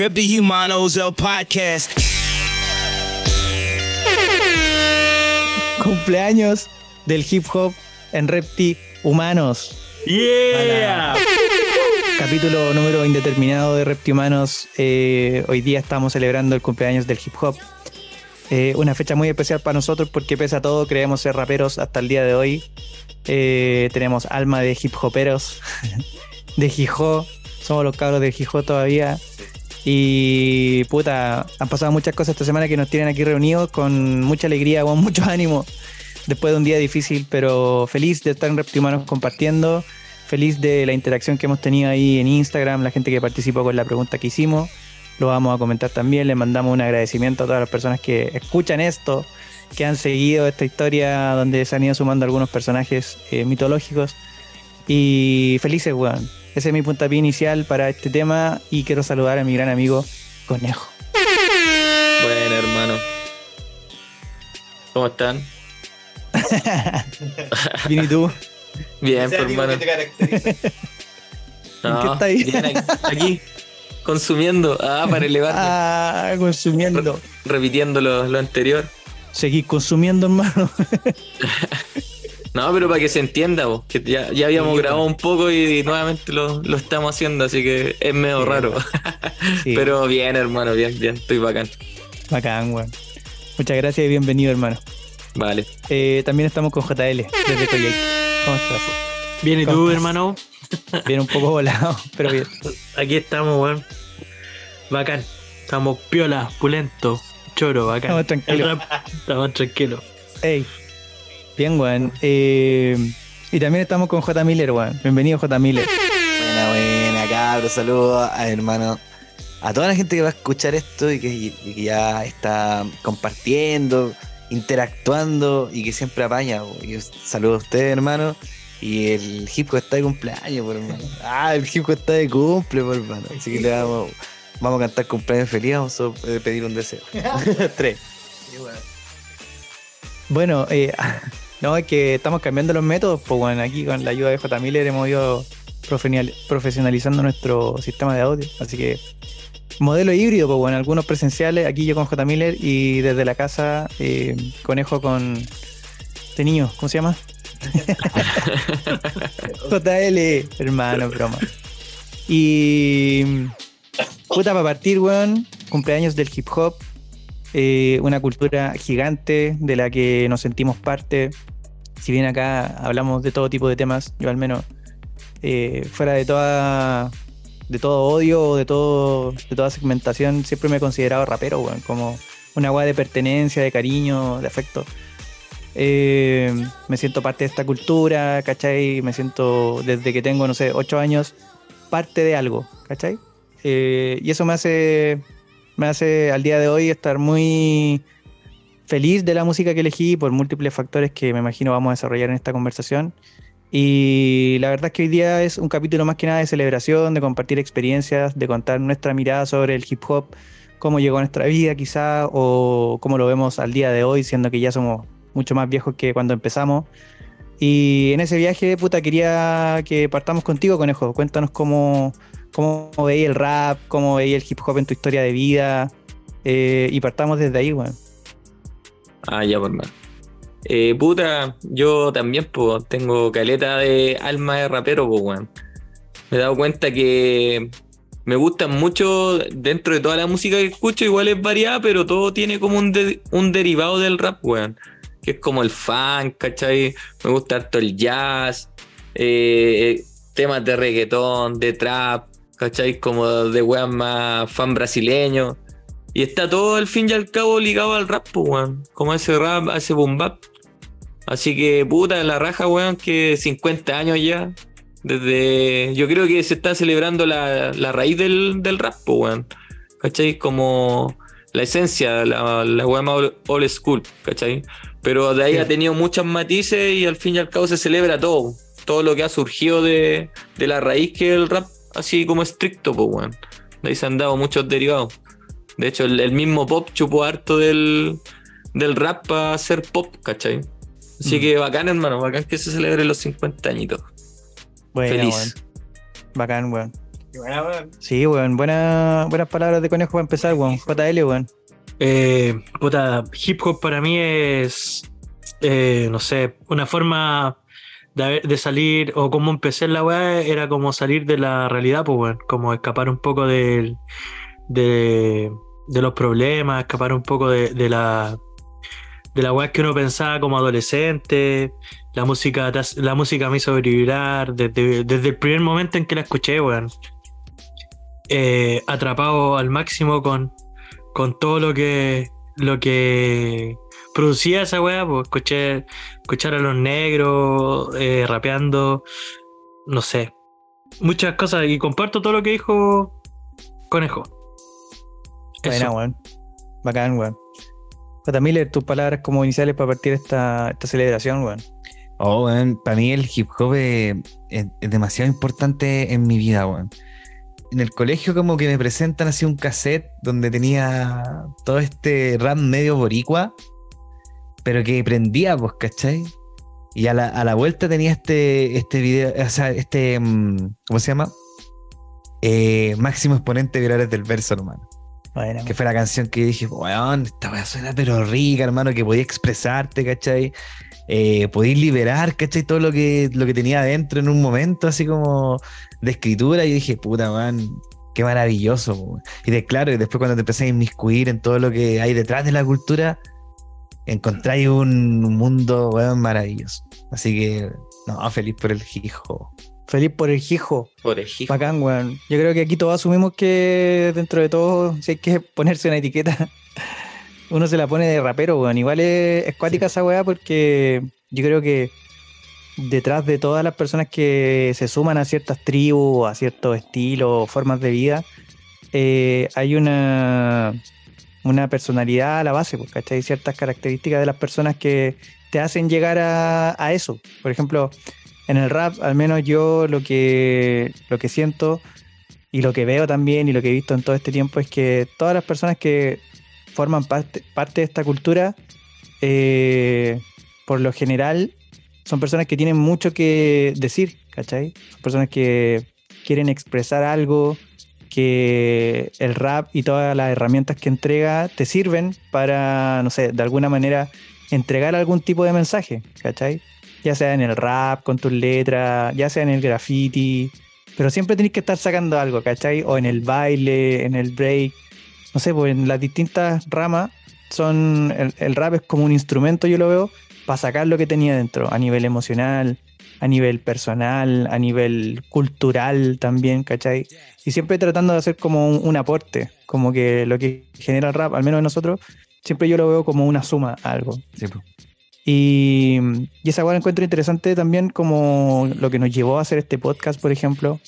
Repti Humanos, el podcast. Cumpleaños del hip hop en Repti Humanos. ¡Yeah! Capítulo número indeterminado de Repti Humanos. Eh, hoy día estamos celebrando el cumpleaños del hip hop. Eh, una fecha muy especial para nosotros porque pese a todo creemos ser raperos hasta el día de hoy. Eh, tenemos alma de hip hoperos, de Gijó. Somos los cabros de Gijó todavía. Y puta, han pasado muchas cosas esta semana que nos tienen aquí reunidos con mucha alegría, con mucho ánimo. Después de un día difícil, pero feliz de estar en Reptihumanos compartiendo. Feliz de la interacción que hemos tenido ahí en Instagram, la gente que participó con la pregunta que hicimos. Lo vamos a comentar también. Les mandamos un agradecimiento a todas las personas que escuchan esto, que han seguido esta historia donde se han ido sumando algunos personajes eh, mitológicos. Y felices, weón. Ese es mi puntapié inicial para este tema y quiero saludar a mi gran amigo Conejo. Bueno, hermano. ¿Cómo están? Bien, ¿y tú? Bien, pues, hermano. ¿En qué está ahí? bien, aquí, consumiendo. Ah, para elevar. Ah, consumiendo. repitiendo lo, lo anterior. Seguí consumiendo, hermano. No, pero para que se entienda, vos, que ya, ya habíamos Sí, grabado un poco y, nuevamente lo, lo estamos haciendo, así que es medio Sí, raro. Sí, Pero bien, hermano, bien, bien, estoy bacán. bacán, weón. Muchas gracias y bienvenido, hermano. Vale. Eh, también estamos con JL desde Coyhaique. ¿Cómo estás? Bien, ¿y ¿Cómo tú, estás? hermano? Bien, un poco volado, pero bien. Aquí estamos, weón. Bacán. Estamos piola, pulento, choro, bacán. Estamos tranquilos. Estamos tranquilos. Ey. Bien, weón. Eh, y también estamos con J. Miller, weón. Bienvenido, J. Miller. Buena, buena, cabros. Saludos a hermano. A toda la gente que va a escuchar esto y que, y que ya está compartiendo, interactuando y que siempre apaña. po. Y saludo a ustedes, hermano. Y el hip hop está de cumpleaños, por hermano. Ah, el hip hop está de cumple, por hermano. Así que le vamos, vamos a cantar cumpleaños feliz. Vamos a eh, pedir un deseo. Tres. Bueno, eh, no, es que estamos cambiando los métodos, pues bueno, aquí con la ayuda de J. Miller hemos ido profesional- profesionalizando nuestro sistema de audio. Así que modelo híbrido, pues bueno, algunos presenciales, aquí yo con J. Miller y desde la casa eh, conejo con este niño, ¿cómo se llama? JL, hermano, broma. Y puta para partir, weón, cumpleaños del hip hop, eh, una cultura gigante de la que nos sentimos parte. Si bien acá hablamos de todo tipo de temas, yo al menos eh, fuera de todo odio o de todo de toda segmentación, siempre me he considerado rapero, weón, como una weá de pertenencia, de cariño, de afecto. Eh, me siento parte de esta cultura, ¿cachai? Me siento desde que tengo, no sé, ocho años, parte de algo, ¿cachai? Eh, y eso me hace me hace al día de hoy estar muy feliz de la música que elegí por múltiples factores que me imagino vamos a desarrollar en esta conversación. Y la verdad es que hoy día es un capítulo más que nada de celebración, de compartir experiencias, de contar nuestra mirada sobre el hip hop, cómo llegó a nuestra vida quizá, o cómo lo vemos al día de hoy, siendo que ya somos mucho más viejos que cuando empezamos. Y en ese viaje, puta, quería que partamos contigo, Conejo. Cuéntanos cómo, cómo veía el rap, cómo veía el hip hop en tu historia de vida. eh, y partamos desde ahí, weón. Ah, ya, por más. Eh, puta, yo también, pues, tengo caleta de alma de rapero, pues, weón. Me he dado cuenta que me gustan mucho, dentro de toda la música que escucho, igual es variada, pero todo tiene como un, de- un derivado del rap, weón. Que es como el funk, ¿cachai? Me gusta harto el jazz, eh, temas de reggaetón, de trap, ¿cachai? Como de weón más fan brasileño. Y está todo al fin y al cabo ligado al rap, pues, weón. Como ese rap, ese boom bap. Así que, puta, la raja, weón, que 50 años ya. Desde. Yo creo que se está celebrando la, la raíz del, del rap, pues, weón. ¿Cachai? Como la esencia, la, la weón más old- old school, ¿cachai? Pero de ahí Sí. ha tenido muchos matices y al fin y al cabo se celebra todo. Todo lo que ha surgido de, de la raíz que es el rap, así como estricto, pues, weón. De ahí se han dado muchos derivados. De hecho, el, el mismo pop chupó harto del, del rap para hacer pop, ¿cachai? Así Mm. que bacán, hermano, bacán que se celebre los 50 añitos. Bueno, Feliz. weón. Bacán, weón. Buena, weón. Sí, weón. Buena, buenas palabras de conejo para empezar, weón. JL, weón. Eh, puta, hip hop para mí es, eh, no sé, una forma de, salir, o como empecé en la weá, era como salir de la realidad, pues, weón. Como escapar un poco de, de los problemas, escapar un poco de, la de la weá que uno pensaba como adolescente. La música, la música me hizo vibrar desde, desde el primer momento en que la escuché, weón. Eh, atrapado al máximo con, con todo lo que lo que producía esa weá, pues escuché, escuchar a los negros eh, rapeando, no sé, muchas cosas y comparto todo lo que dijo Conejo. Buena, weón. Bacán, weón. J. Miller, tus palabras como iniciales para partir esta, esta celebración, weón. Oh, weón, para mí el hip hop es, es- es demasiado importante en mi vida, weón. En el colegio como que me presentan así un cassette donde tenía todo este rap medio boricua, pero que prendía, pues, ¿cachai? Y a la, a la vuelta tenía este, este video, o sea, este, mm, ¿cómo se llama? Eh, máximo exponente de virales del verso, hermano. Buena, Que fue la canción que dije, weón, esta weá suena pero rica, hermano, que podía expresarte, ¿cachai? Eh, podías liberar, ¿cachai? Todo lo que, lo que tenía adentro en un momento, así como de escritura, y dije, puta, man, qué maravilloso. weón". Y de claro, y después cuando te empecé a inmiscuir en todo lo que hay detrás de la cultura, encontráis un, un mundo, weón, maravilloso. Así que, no, feliz por el hijo. Feliz por el hijo. Por ejemplo. Bacán, weón. Yo creo que aquí todos asumimos que dentro de todo, si hay que ponerse una etiqueta, uno se la pone de rapero, weón. Igual es, es cuática esa weá porque yo creo que detrás de todas las personas que se suman a ciertas tribus, a ciertos estilos, formas de vida, eh, hay una, una personalidad a la base, pues, ¿cachai? Ciertas características de las personas que te hacen llegar a, a eso. Por ejemplo, en el rap, al menos yo lo que, lo que siento y lo que veo también y lo que he visto en todo este tiempo es que todas las personas que forman parte, parte de esta cultura, eh, por lo general, son personas que tienen mucho que decir, ¿cachai? Son personas que quieren expresar algo, que el rap y todas las herramientas que entrega te sirven para, no sé, de alguna manera entregar algún tipo de mensaje, ¿cachai? Ya sea en el rap, con tus letras, ya sea en el graffiti, pero siempre tenés que estar sacando algo, ¿cachai? O en el baile, en el break, no sé, pues en las distintas ramas son, el, el rap es como un instrumento, yo lo veo, para sacar lo que tenía dentro, a nivel emocional, a nivel personal, a nivel cultural también, ¿cachai? Y siempre tratando de hacer como un, un aporte, como que lo que genera el rap, al menos en nosotros, siempre yo lo veo como una suma a algo. Sí. Y, y esa cual encuentro interesante también como lo que nos llevó a hacer este podcast, por ejemplo,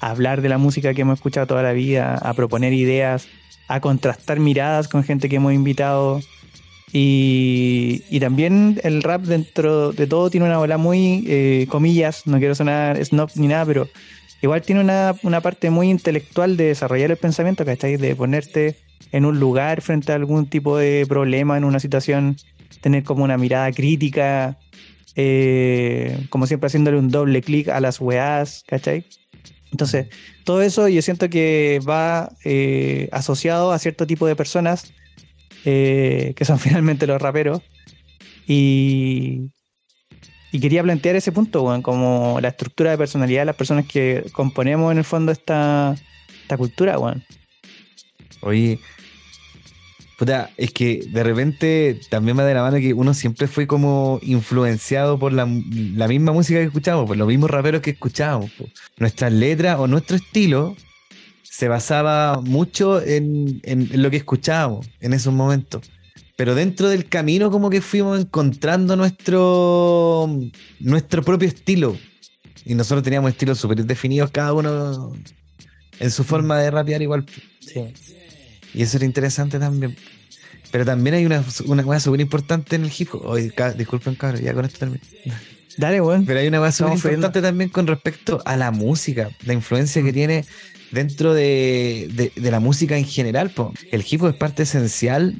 a hablar de la música que hemos escuchado toda la vida, a proponer ideas, a contrastar miradas con gente que hemos invitado. Y, y también el rap dentro de todo tiene una ola muy, eh, comillas, no quiero sonar snob ni nada, pero igual tiene una, una parte muy intelectual de desarrollar el pensamiento, ¿cachai? De ponerte en un lugar frente a algún tipo de problema, en una situación, tener como una mirada crítica, eh, como siempre haciéndole un doble clic a las weás, ¿cachai? Entonces, todo eso yo siento que va eh, asociado a cierto tipo de personas eh, que son finalmente los raperos. Y, quería plantear ese punto, weón, como la estructura de personalidad de las personas que componemos en el fondo esta, esta cultura, weón. Oye, puta, es que de repente también me da la mano que uno siempre fue como influenciado por la, la misma música que escuchábamos, por los mismos raperos que escuchábamos. Nuestras letras o nuestro estilo se basaba mucho en, lo que escuchábamos en esos momentos. Pero dentro del camino como que fuimos encontrando nuestro, nuestro propio estilo. Y nosotros teníamos estilos súper definidos, cada uno en su forma de rapear igual. Sí. Y eso era interesante también. Pero también hay una, una cosa súper importante en el hip hop. Disculpen, cabrón, ya con esto termino. Dale, weón. Pero hay una cosa súper importante también con respecto a la música, la influencia que tiene dentro de, de- de la música en general. po. El hip hop es parte esencial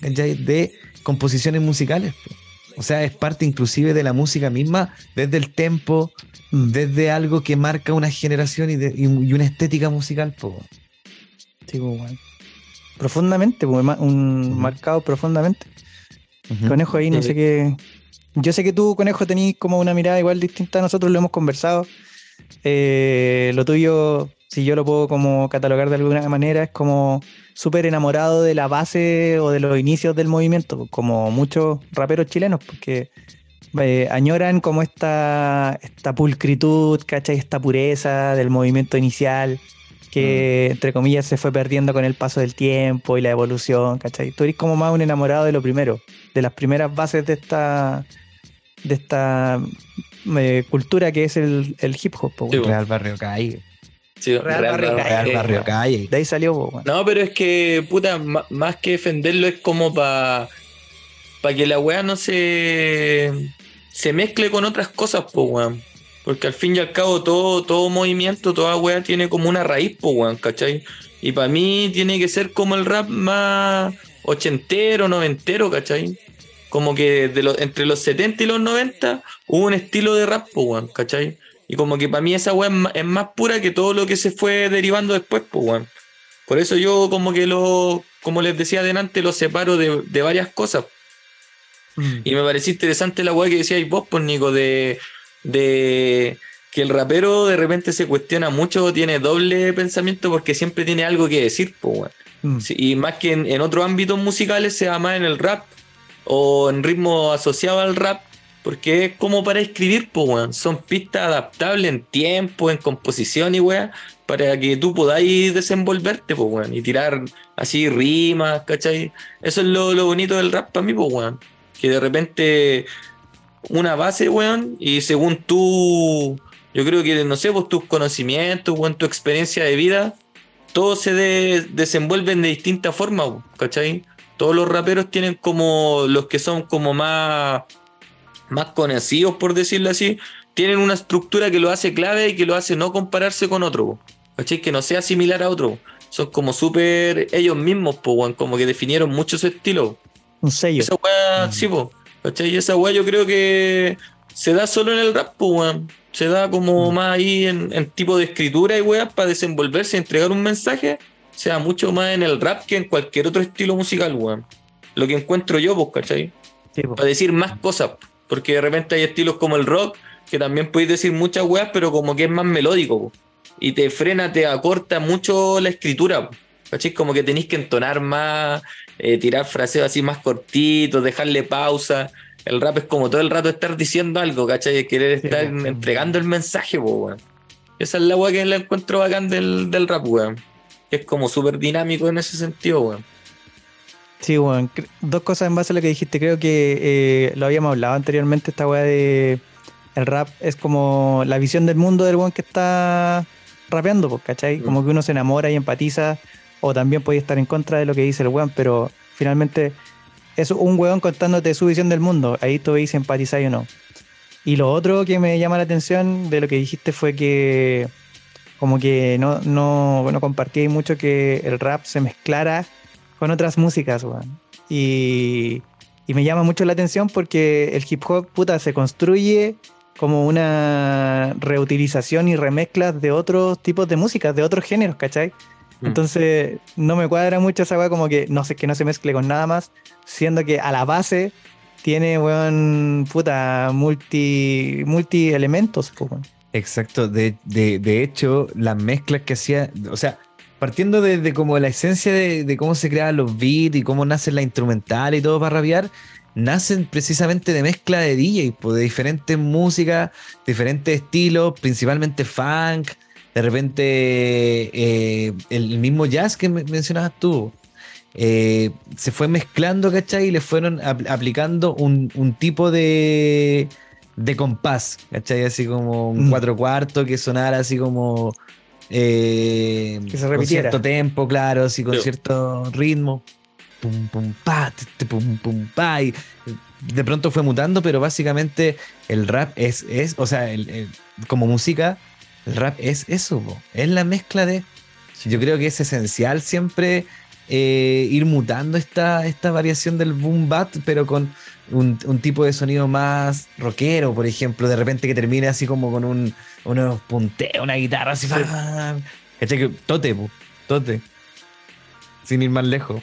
de composiciones musicales. po. O sea, es parte inclusive de la música misma, desde el tempo, Mm. desde algo que marca una generación y, de- y- y una estética musical. po. Sí, weón. Profundamente, un marcado profundamente. Conejo ahí, no Sí. sé qué. Yo sé que tú, Conejo, tenés como una mirada igual distinta. Nosotros lo hemos conversado. Eh, lo tuyo, si yo lo puedo como catalogar de alguna manera, es como súper enamorado de la base o de los inicios del movimiento, como muchos raperos chilenos, porque eh, añoran como esta, esta pulcritud, ¿cachai? Esta pureza del movimiento inicial, que entre comillas se fue perdiendo con el paso del tiempo y la evolución, ¿cachai? Tú eres como más un enamorado de lo primero, de las primeras bases de esta, de esta eh, cultura que es el, el hip hop. Sí. Real Barrio Calle. Sí, Real Real Barrio Barrio Real Calle. Barrio Calle. De ahí salió, po, weón. No, pero es que, puta, más que defenderlo es como para pa que la weá no se, se mezcle con otras cosas, po, weón. Porque al fin y al cabo todo, todo movimiento, toda weá tiene como una raíz, po, weón, ¿cachai? Y para mí tiene que ser como el rap más ochentero, noventero, ¿cachai? Como que de los, entre los 70 y los 90 hubo un estilo de rap, po, weón, ¿cachai? Y como que para mí esa weá es más pura que todo lo que se fue derivando después, po, weón. Por eso yo como que lo, como les decía adelante, lo separo de, de varias cosas. Y me pareció interesante la weá que decíais vos, pues Nico, de, de que el rapero de repente se cuestiona mucho, tiene doble pensamiento porque siempre tiene algo que decir, pues weón. Mm. Sí, y más que en, en otros ámbitos musicales, sea más en el rap o en ritmo asociado al rap, porque es como para escribir, pues, weón. Son pistas adaptables en tiempo, en composición y weón, para que tú podáis desenvolverte, pues, weón, y tirar así rimas, ¿cachai? Eso es lo, lo bonito del rap para mí, pues, weón. Que de repente una base, weón, y según tú, yo creo que, no sé, pues tus conocimientos, weón, tu experiencia de vida, todos se de- desenvuelven de distintas formas, ¿cachai? Todos los raperos tienen como los que son como más, más conocidos, por decirlo así, tienen una estructura que lo hace clave y que lo hace no compararse con otro, ¿cachai? Que no sea similar a otro. Son como súper ellos mismos, po, como que definieron mucho su estilo. Un sello. Esa weá, Mm. sí, po, ¿cachai? Y esa weá yo creo que se da solo en el rap, po, weón. Se da como Mm. más ahí en, en tipo de escritura y weá para desenvolverse y entregar un mensaje. Se da mucho más en el rap que en cualquier otro estilo musical, weón. Lo que encuentro yo, pues, ¿cachai? Sí. Para decir más cosas. Porque de repente hay estilos como el rock, que también podéis decir muchas weas, pero como que es más melódico, po. Y te frena, te acorta mucho la escritura, po. ¿cachai? Como que tenéis que entonar más, eh, tirar fraseos así más cortitos, dejarle pausa. El rap es como todo el rato estar diciendo algo, ¿cachai? Querer estar po. entregando el mensaje, po, weón. Esa es la wea que la encuentro bacán del, del rap, weón. Es como súper dinámico en ese sentido, weón. Sí, weón. Cre- Dos cosas en base a lo que dijiste. Creo que eh, lo habíamos hablado anteriormente, esta weá de el rap es como la visión del mundo del weón que está rapeando, pues, ¿cachai? Como que uno se enamora y empatiza, o también puede estar en contra de lo que dice el weón, pero finalmente es un weón contándote su visión del mundo. Ahí tú veis si empatizáis o no. Y lo otro que me llama la atención de lo que dijiste fue que como que no, no, no compartí mucho que el rap se mezclara con otras músicas, weón. Y, y me llama mucho la atención porque el hip hop, puta, se construye como una reutilización y remezclas de otros tipos de músicas, de otros géneros, ¿cachai? Mm. Entonces, no me cuadra mucho esa weá como que no sé que no se mezcle con nada más, siendo que a la base tiene, weón, puta, multi, multi elementos, weón. Exacto, de, de, de hecho, las mezclas que hacía, o sea, partiendo de, de como la esencia de, de cómo se crean los beats y cómo nace la instrumental y todo para rapear, nacen precisamente de mezcla de DJ, pues, de diferentes músicas, diferentes estilos, principalmente funk, de repente eh, el mismo jazz que me- mencionabas tú. eh, se fue mezclando, ¿cachai? Y le fueron apl- aplicando un, un tipo de, de compás, ¿cachai? Así como un Mm. cuatro cuartos que sonara así como. Eh, Que se con cierto tempo, claro, así con Sí. cierto ritmo. Pum, pum, pa, pum, pum, pa. Y de pronto fue mutando, pero básicamente el rap es, es o sea, el- el- como música, el rap es eso, po. es la mezcla de. Yo creo que es esencial siempre eh, ir mutando esta, esta variación del boom bat, pero con, un, un tipo de sonido más rockero, por ejemplo, de repente que termine así como con un, unos punteos, una guitarra así. ¿Cachai? Que- Tote, pu, tote. Sin ir más lejos.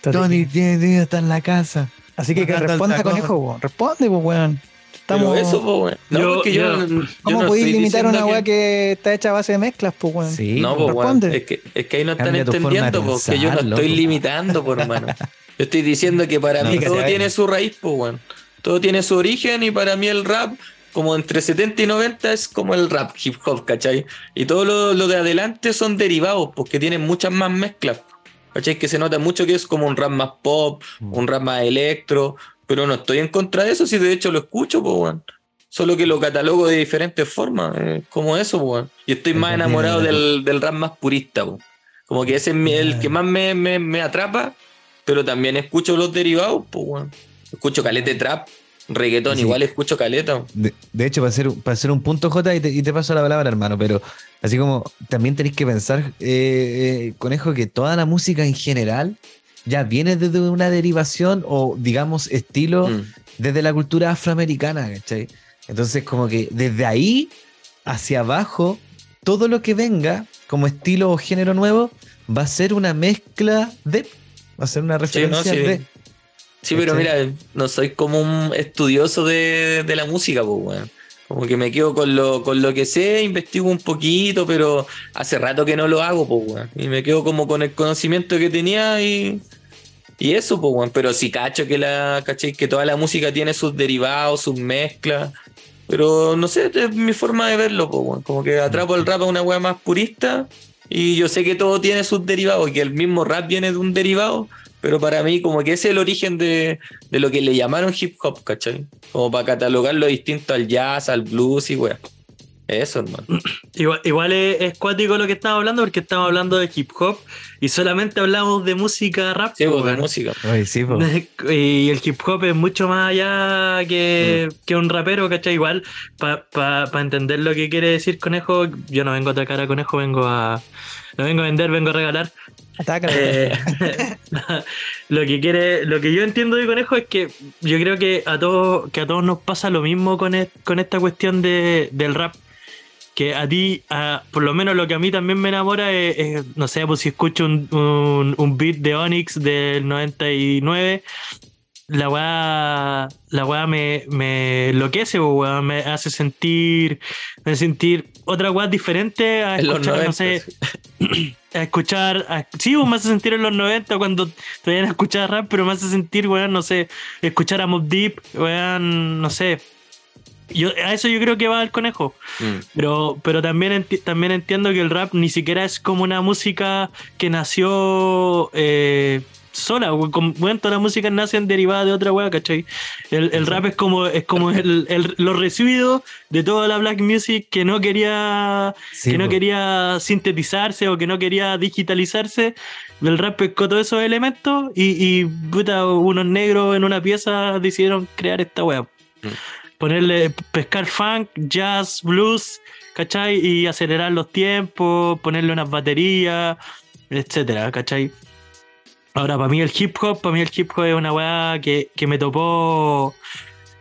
Tony tiene tiene- está en la casa. Así que que responda conejo, weón. Responde, pues, weón. Pero Estamos... eso, po, weón. No, Yo- porque yo, yo- yo ¿Cómo no podéis limitar una weá que... está hecha a base de mezclas, pues, weón? Sí, No, po. pues, weón. responde. Es que, es que ahí no están entendiendo, porque yo no estoy limitando, por hermano. Yo estoy diciendo que para No, mí que todo tiene su raíz, pues, weón. Todo tiene su origen y para mí el rap, como entre 70 y 90, es como el rap hip hop, ¿cachai? Y todo lo, lo de adelante son derivados, porque tienen muchas más mezclas. ¿Cachai? Que se nota mucho que es como un rap más pop, Mm. un rap más electro, pero no estoy en contra de eso, si de hecho lo escucho, pues, weón. Solo que lo catalogo de diferentes formas, eh, como eso, pues, weón. Y estoy más enamorado del, del rap más purista. Como que ese es mi- el que más me, me- me atrapa, pero también escucho los derivados, pues, weón. Escucho caleta de trap, reggaetón, Sí. igual escucho caleta. De, de hecho, para hacer, para hacer un punto J y te, y te paso la palabra, hermano, pero así como también tenéis que pensar, eh, eh, conejo, que toda la música en general ya viene desde una derivación o, digamos, estilo Mm. desde la cultura afroamericana, ¿cachai? Entonces, como que desde ahí hacia abajo, todo lo que venga como estilo o género nuevo va a ser una mezcla de. Va a ser una Sí, no, referencia sí. de. Sí, pero mira, no soy como un estudioso de, de la música, pues, weón. Como que me quedo con lo, con lo que sé, investigo un poquito, pero hace rato que no lo hago, pues, weón. Y me quedo como con el conocimiento que tenía y, y eso, pues, weón. Pero sí cacho que la, ¿cachai? Que toda la música tiene sus derivados, sus mezclas. Pero no sé, es mi forma de verlo, pues, weón. Como que atrapo el rap a una weá más purista y yo sé que todo tiene sus derivados, que el mismo rap viene de un derivado, pero para mí como que ese es el origen de, de lo que le llamaron hip hop, ¿cachai? Como para catalogarlo distinto al jazz, al blues y weá. Eso, hermano. Igual, igual es, es cuático lo que estamos hablando porque estamos hablando de hip hop y solamente hablamos de música rap. Sí, pues, de weón. música. Sí, po. Y el hip hop es mucho más allá que, Mm. que un rapero, ¿cachai? Igual, para entender lo que quiere decir Conejo, yo no vengo a atacar a Conejo, vengo a. No vengo a vender, vengo a regalar. Eh, lo que quiere, lo que yo entiendo de Conejo es que yo creo que a todos, que a todos nos pasa lo mismo con, e- con esta cuestión de, del rap. Que a ti, a- por lo menos lo que a mí también me enamora es, es, no sé, pues si escucho un, un, un beat de Onyx del 99, la weá, la weá me, me enloquece, pues, weá, me hace sentir, me hace sentir otra weá diferente a escuchar, 90. no sé, a escuchar. a- sí, pues, me hace sentir en los 90 cuando todavía no escuchaba rap, pero me hace sentir, weón, no sé, escuchar a Mob Deep, weón, no sé. Yo, a eso yo creo que va el conejo. Mm. Pero, pero también, enti- también entiendo que el rap ni siquiera es como una música que nació eh, sola. como- Bueno, todas las músicas nacen derivadas de otra weá, ¿cachai? El, el rap es como, es como el, el- los residuos de toda la black music que no quería Sí, que no quería sintetizarse o que no quería digitalizarse. El rap pescó todos esos elementos y, y puta, unos negros en una pieza decidieron crear esta web. Mm. Ponerle, pescar funk, jazz, blues, ¿cachai? Y acelerar los tiempos, ponerle unas baterías, etcétera, ¿cachai? Ahora, para mí el hip hop, para mí el hip hop es una weá que, que me topó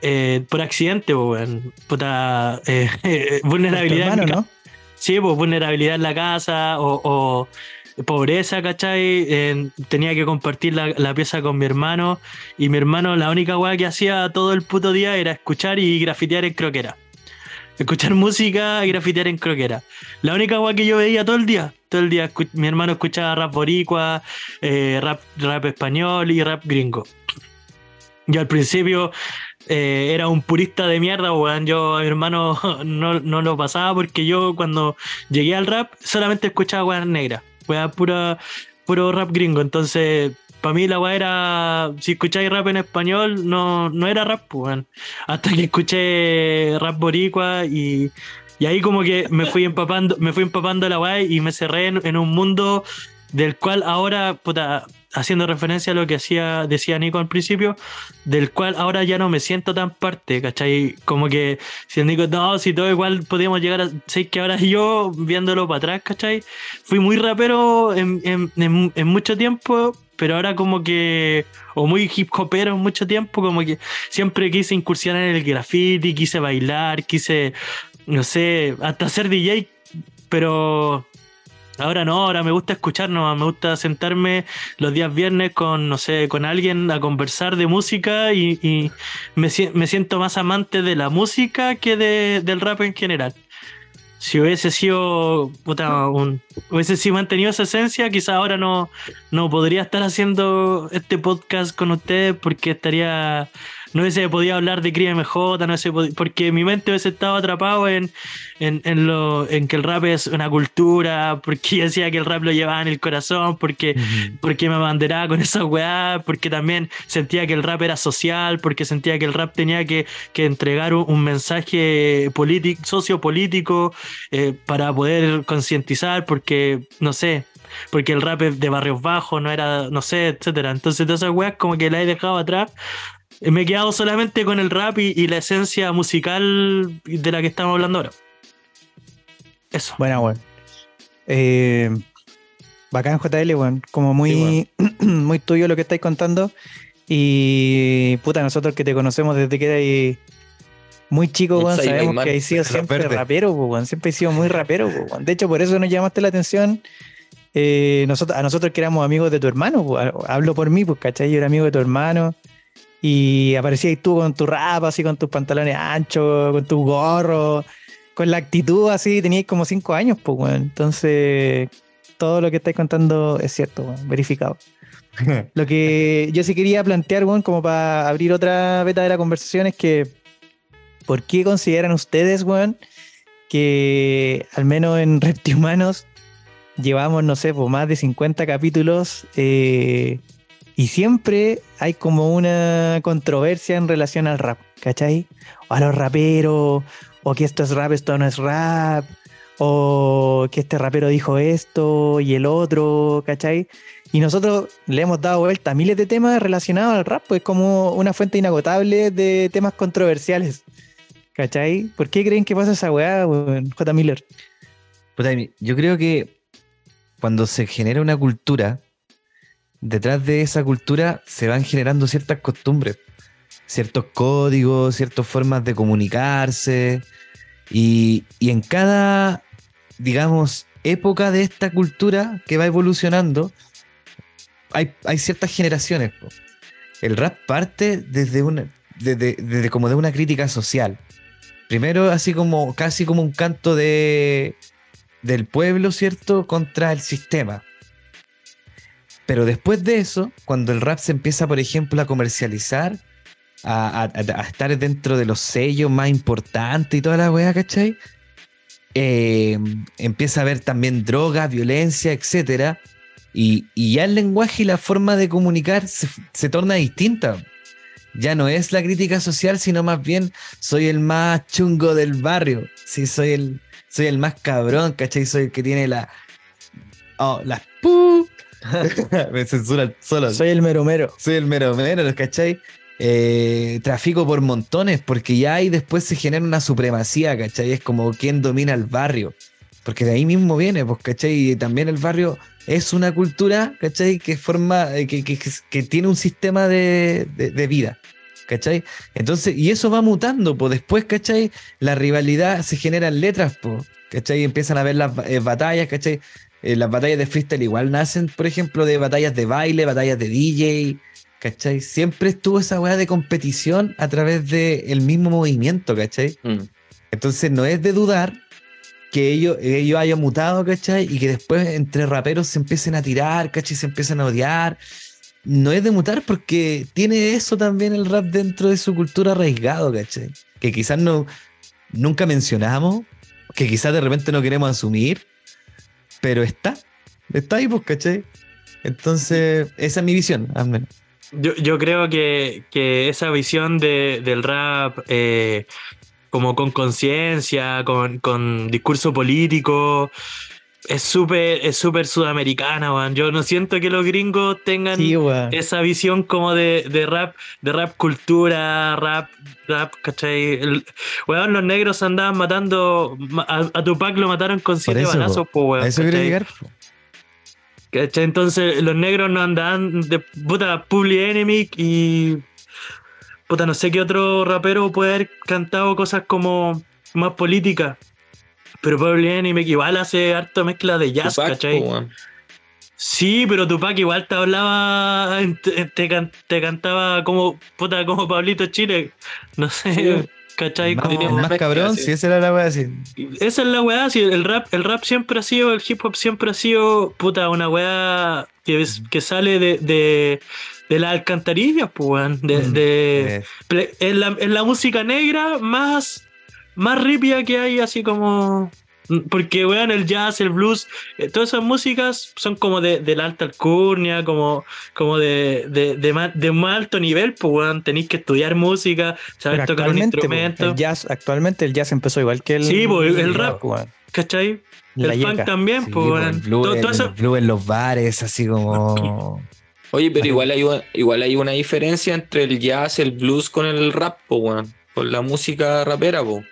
eh, por accidente, weón. Puta, eh, Tu vulnerabilidad. en hermano, mi ¿no? Sí, pues vulnerabilidad en la casa o, o pobreza, ¿cachai? Tenía que compartir la, la pieza con mi hermano y mi hermano la única weá que hacía todo el puto día era escuchar y grafitear en croquera. Escuchar música y grafitear en croquera. La única weá que yo veía todo el día. Todo el día mi hermano escuchaba rap boricua, eh, rap, rap español y rap gringo. Yo al principio eh, era un purista de mierda, weón. Yo a mi hermano no, no lo pasaba porque yo cuando llegué al rap solamente escuchaba weas negras, weas pura, puro rap gringo. Entonces, para mí la wea era, si escucháis rap en español, no, no era rap, pues, weón. Hasta que escuché rap boricua y, y ahí como que me fui empapando, me fui empapando la wea y me cerré en, en un mundo del cual ahora, puta, haciendo referencia a lo que hacía, decía Nico al principio, del cual ahora ya no me siento tan parte, ¿cachai? Como que si Nico, no, si todo igual podíamos llegar a. Sé que ahora yo, viéndolo para atrás, ¿cachai? Fui muy rapero en, en- en- en mucho tiempo pero ahora como que, o muy hip hopero en mucho tiempo, como que siempre quise incursionar en el graffiti, quise bailar, quise, no sé, hasta ser DJ, pero Ahora no, ahora me gusta escuchar nomás, me gusta sentarme los días viernes con, no sé, con alguien a conversar de música y, me, si- me siento más amante de la música que de- del rap en general. Si hubiese sido, puta, hubiese sido mantenido esa esencia, quizás ahora no, no podría estar haciendo este podcast con ustedes porque estaría, no hubiese podido hablar de Crimen MJ, no hubiese podi- porque mi mente hubiese estado atrapado en, en, en lo, en que el rap es una cultura, porque yo decía que el rap lo llevaba en el corazón, porque, porque me abanderaba con esa weá, porque también sentía que el rap era social, porque sentía que el rap tenía que, que entregar un, un mensaje político, sociopolítico eh, para poder concientizar, porque, no sé, porque el rap es de barrios bajos, no era, no sé, etcétera. Entonces todas esas weas como que la he dejado atrás. Eh, Me he quedado solamente con el rap y, y la esencia musical de la que estamos hablando ahora. Eso. Buena, weón. Eh, bacán JL, weón. Como muy, muy tuyo lo que estáis contando. Y puta, nosotros que te conocemos desde que eras muy chico, weón, sabemos Man. que has sido siempre verde. rapero, po, weón. Siempre has sido muy rapero, po, weón. De hecho, por eso nos llamaste la atención. eh, nosotros, a nosotros que éramos amigos de tu hermano, po. hablo por mí, pues, ¿cachai? Yo era amigo de tu hermano. Y aparecías tú con tu rap, así con tus pantalones anchos, con tu gorro, con la actitud así, teníais como cinco años, pues, weón. Entonces, todo lo que estáis contando es cierto, weón, verificado. Lo que yo sí quería plantear, weón, como para abrir otra beta de la conversación, es que, ¿por qué consideran ustedes, weón, que al menos en Reptihumanos llevamos, no sé, pues más de 50 capítulos eh, y siempre hay como una controversia en relación al rap, ¿cachai? O a los raperos, o que esto es rap, esto no es rap, o que este rapero dijo esto y el otro, ¿cachai? Y nosotros le hemos dado vuelta a miles de temas relacionados al rap, pues como una fuente inagotable de temas controversiales. ¿Cachai? ¿Por qué creen que pasa esa weá? J. Miller? Yo creo que cuando se genera una cultura, detrás de esa cultura se van generando ciertas costumbres, ciertos códigos, ciertas formas de comunicarse. Y, y en cada, digamos, época de esta cultura que va evolucionando, hay, hay ciertas generaciones. El rap parte desde una, desde, desde como de una crítica social. Primero, así como casi como un canto de, del pueblo, ¿cierto? Contra el sistema. Pero después de eso, cuando el rap se empieza, por ejemplo, a comercializar, a, estar dentro de los sellos más importantes y toda la weá, ¿cachai? Eh, empieza a haber también droga, violencia, etcétera. Y, ya el lenguaje y la forma de comunicar se, torna distinta. Ya no es la crítica social, sino más bien soy el más chungo del barrio. Sí, soy el, soy el más cabrón, ¿cachai? Soy el que tiene la. Oh, las. Me censura solo. Soy el mero mero. Soy el mero mero, ¿cachai? Eh, trafico por montones, porque ya ahí después se genera una supremacía, ¿cachai? Es como quién domina el barrio. Porque de ahí mismo viene, pues, ¿cachai? Y también el barrio es una cultura, ¿cachai? Que forma, eh, que, que- que- que tiene un sistema de, de- de vida, ¿cachai? Entonces, y eso va mutando, pues después, ¿cachai? La rivalidad se genera en letras, pues, ¿cachai? Empiezan a ver las eh, batallas, ¿cachai? Eh, las batallas de freestyle igual nacen, por ejemplo, de batallas de baile, batallas de DJ, ¿cachai? Siempre estuvo esa weá de competición a través del mismo movimiento, ¿cachai? Mm. Entonces no es de dudar que ellos, ellos hayan mutado, ¿cachai? Y que después entre raperos se empiecen a tirar, ¿cachai? Se empiezan a odiar. No es de mutar porque tiene eso también el rap dentro de su cultura arraigado, ¿cachai? Que quizás no, nunca mencionamos, que quizás de repente no queremos asumir, pero está, está ahí, pues, ¿cachai? Entonces, esa es mi visión, al menos. Yo, yo creo que, que esa visión de- del rap, eh, como con conciencia, con, con discurso político, es súper es súper sudamericana, weón. Yo no siento que los gringos tengan Sí, esa visión como de, de rap, de rap cultura, rap, rap, ¿cachai? El- weón, los negros andaban matando, ma- a, a Tupac lo mataron con siete eso, balazos, po. weón. A eso ¿cachai? llegar. po. ¿Cachai? Entonces los negros no andaban de puta Public Enemy y puta no sé qué otro rapero puede haber cantado cosas como más políticas. Pero Public Enemy igual hace harto mezcla de jazz, Tupac, ¿cachai? po. Sí, pero Tupac igual te hablaba, te, te can- te cantaba como puta como Pablito Chile. No sé, Sí. ¿cachai? Más, Como- más mezcla, cabrón, sí. si esa era la wea así. Esa es la weá, sí, el rap, el rap siempre ha sido, el hip hop siempre ha sido, puta, una weá que, es- que sale de, de, de las alcantarillas, pues, weón. De, Mm, de- es, la, es la música negra más, más ripia que hay, así como. Porque, weón, el jazz, el blues, eh, todas esas músicas son como de, de la alta alcurnia, como, como de, de, de, más, de más alto nivel, pues, weón. Tenéis que estudiar música, saber Pero tocar un instrumento. el jazz, actualmente el jazz empezó igual que el, Sí, po, el- el rap. weón. ¿Cachai? La el funk también, sí, pues, weón. el blue, Todo- el- todo eso- el blue en los bares, así como. Oye, pero igual hay, una- igual hay una diferencia entre el jazz, el blues con el rap, po, weón. Con la música rapera, po.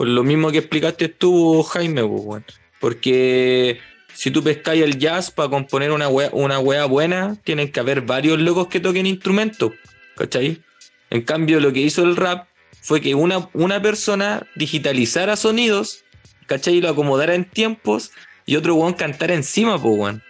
Por lo mismo que explicaste tú, Jaime, weón. Porque si tú pescáis el jazz para componer una wea, una wea buena, tienen que haber varios locos que toquen instrumentos, ¿cachai? En cambio, lo que hizo el rap fue que una, una persona digitalizara sonidos, ¿cachai? Y lo acomodara en tiempos y otro weón cantara encima, weón.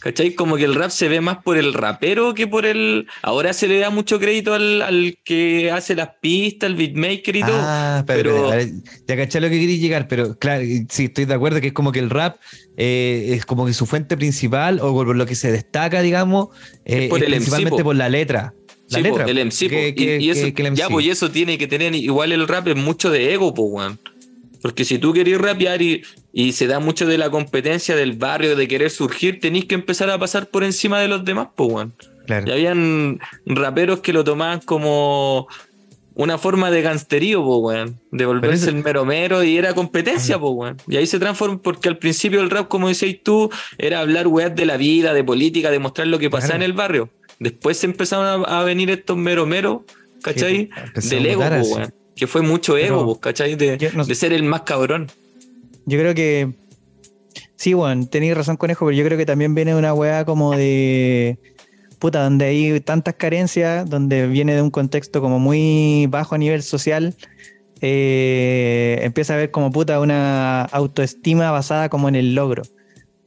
¿Cachai? Como que el rap se ve más por el rapero que por el. Ahora se le da mucho crédito al, al que hace las pistas, el beatmaker y todo. Ah, pero, pero- ya caché lo que quería llegar, pero claro, sí, estoy de acuerdo que es como que el rap eh, es como que su fuente principal o por lo que se destaca, digamos, eh, por es el principalmente po. por la letra. La Sí, po, letra. el MC, que- y, que- y eso, que- ya, pues, y eso tiene que tener, igual el rap es mucho de ego, pues, weón. Porque si tú querés rapear y, y se da mucho de la competencia del barrio, de querer surgir, tenéis que empezar a pasar por encima de los demás, pues, weón. Claro. Y habían raperos que lo tomaban como una forma de gangsterío, po, weón. De volverse eso- el mero mero y era competencia, po, weón. Y ahí se transforma porque al principio el rap, como decías tú, era hablar, weón, de la vida, de política, de mostrar lo que pasaba Claro. en el barrio. Después se empezaron a, a venir estos mero mero, ¿cachai? Sí, Del ego, po, weón. Que fue mucho ego, Pero po, ¿cachai? De, yo no- de ser el más cabrón. Yo creo que. Sí, weón, tenéis razón, conejo, pero yo creo que también viene de una weá como de. Puta, donde hay tantas carencias, donde viene de un contexto como muy bajo a nivel social. eh, empieza a haber como puta una autoestima basada como en el logro.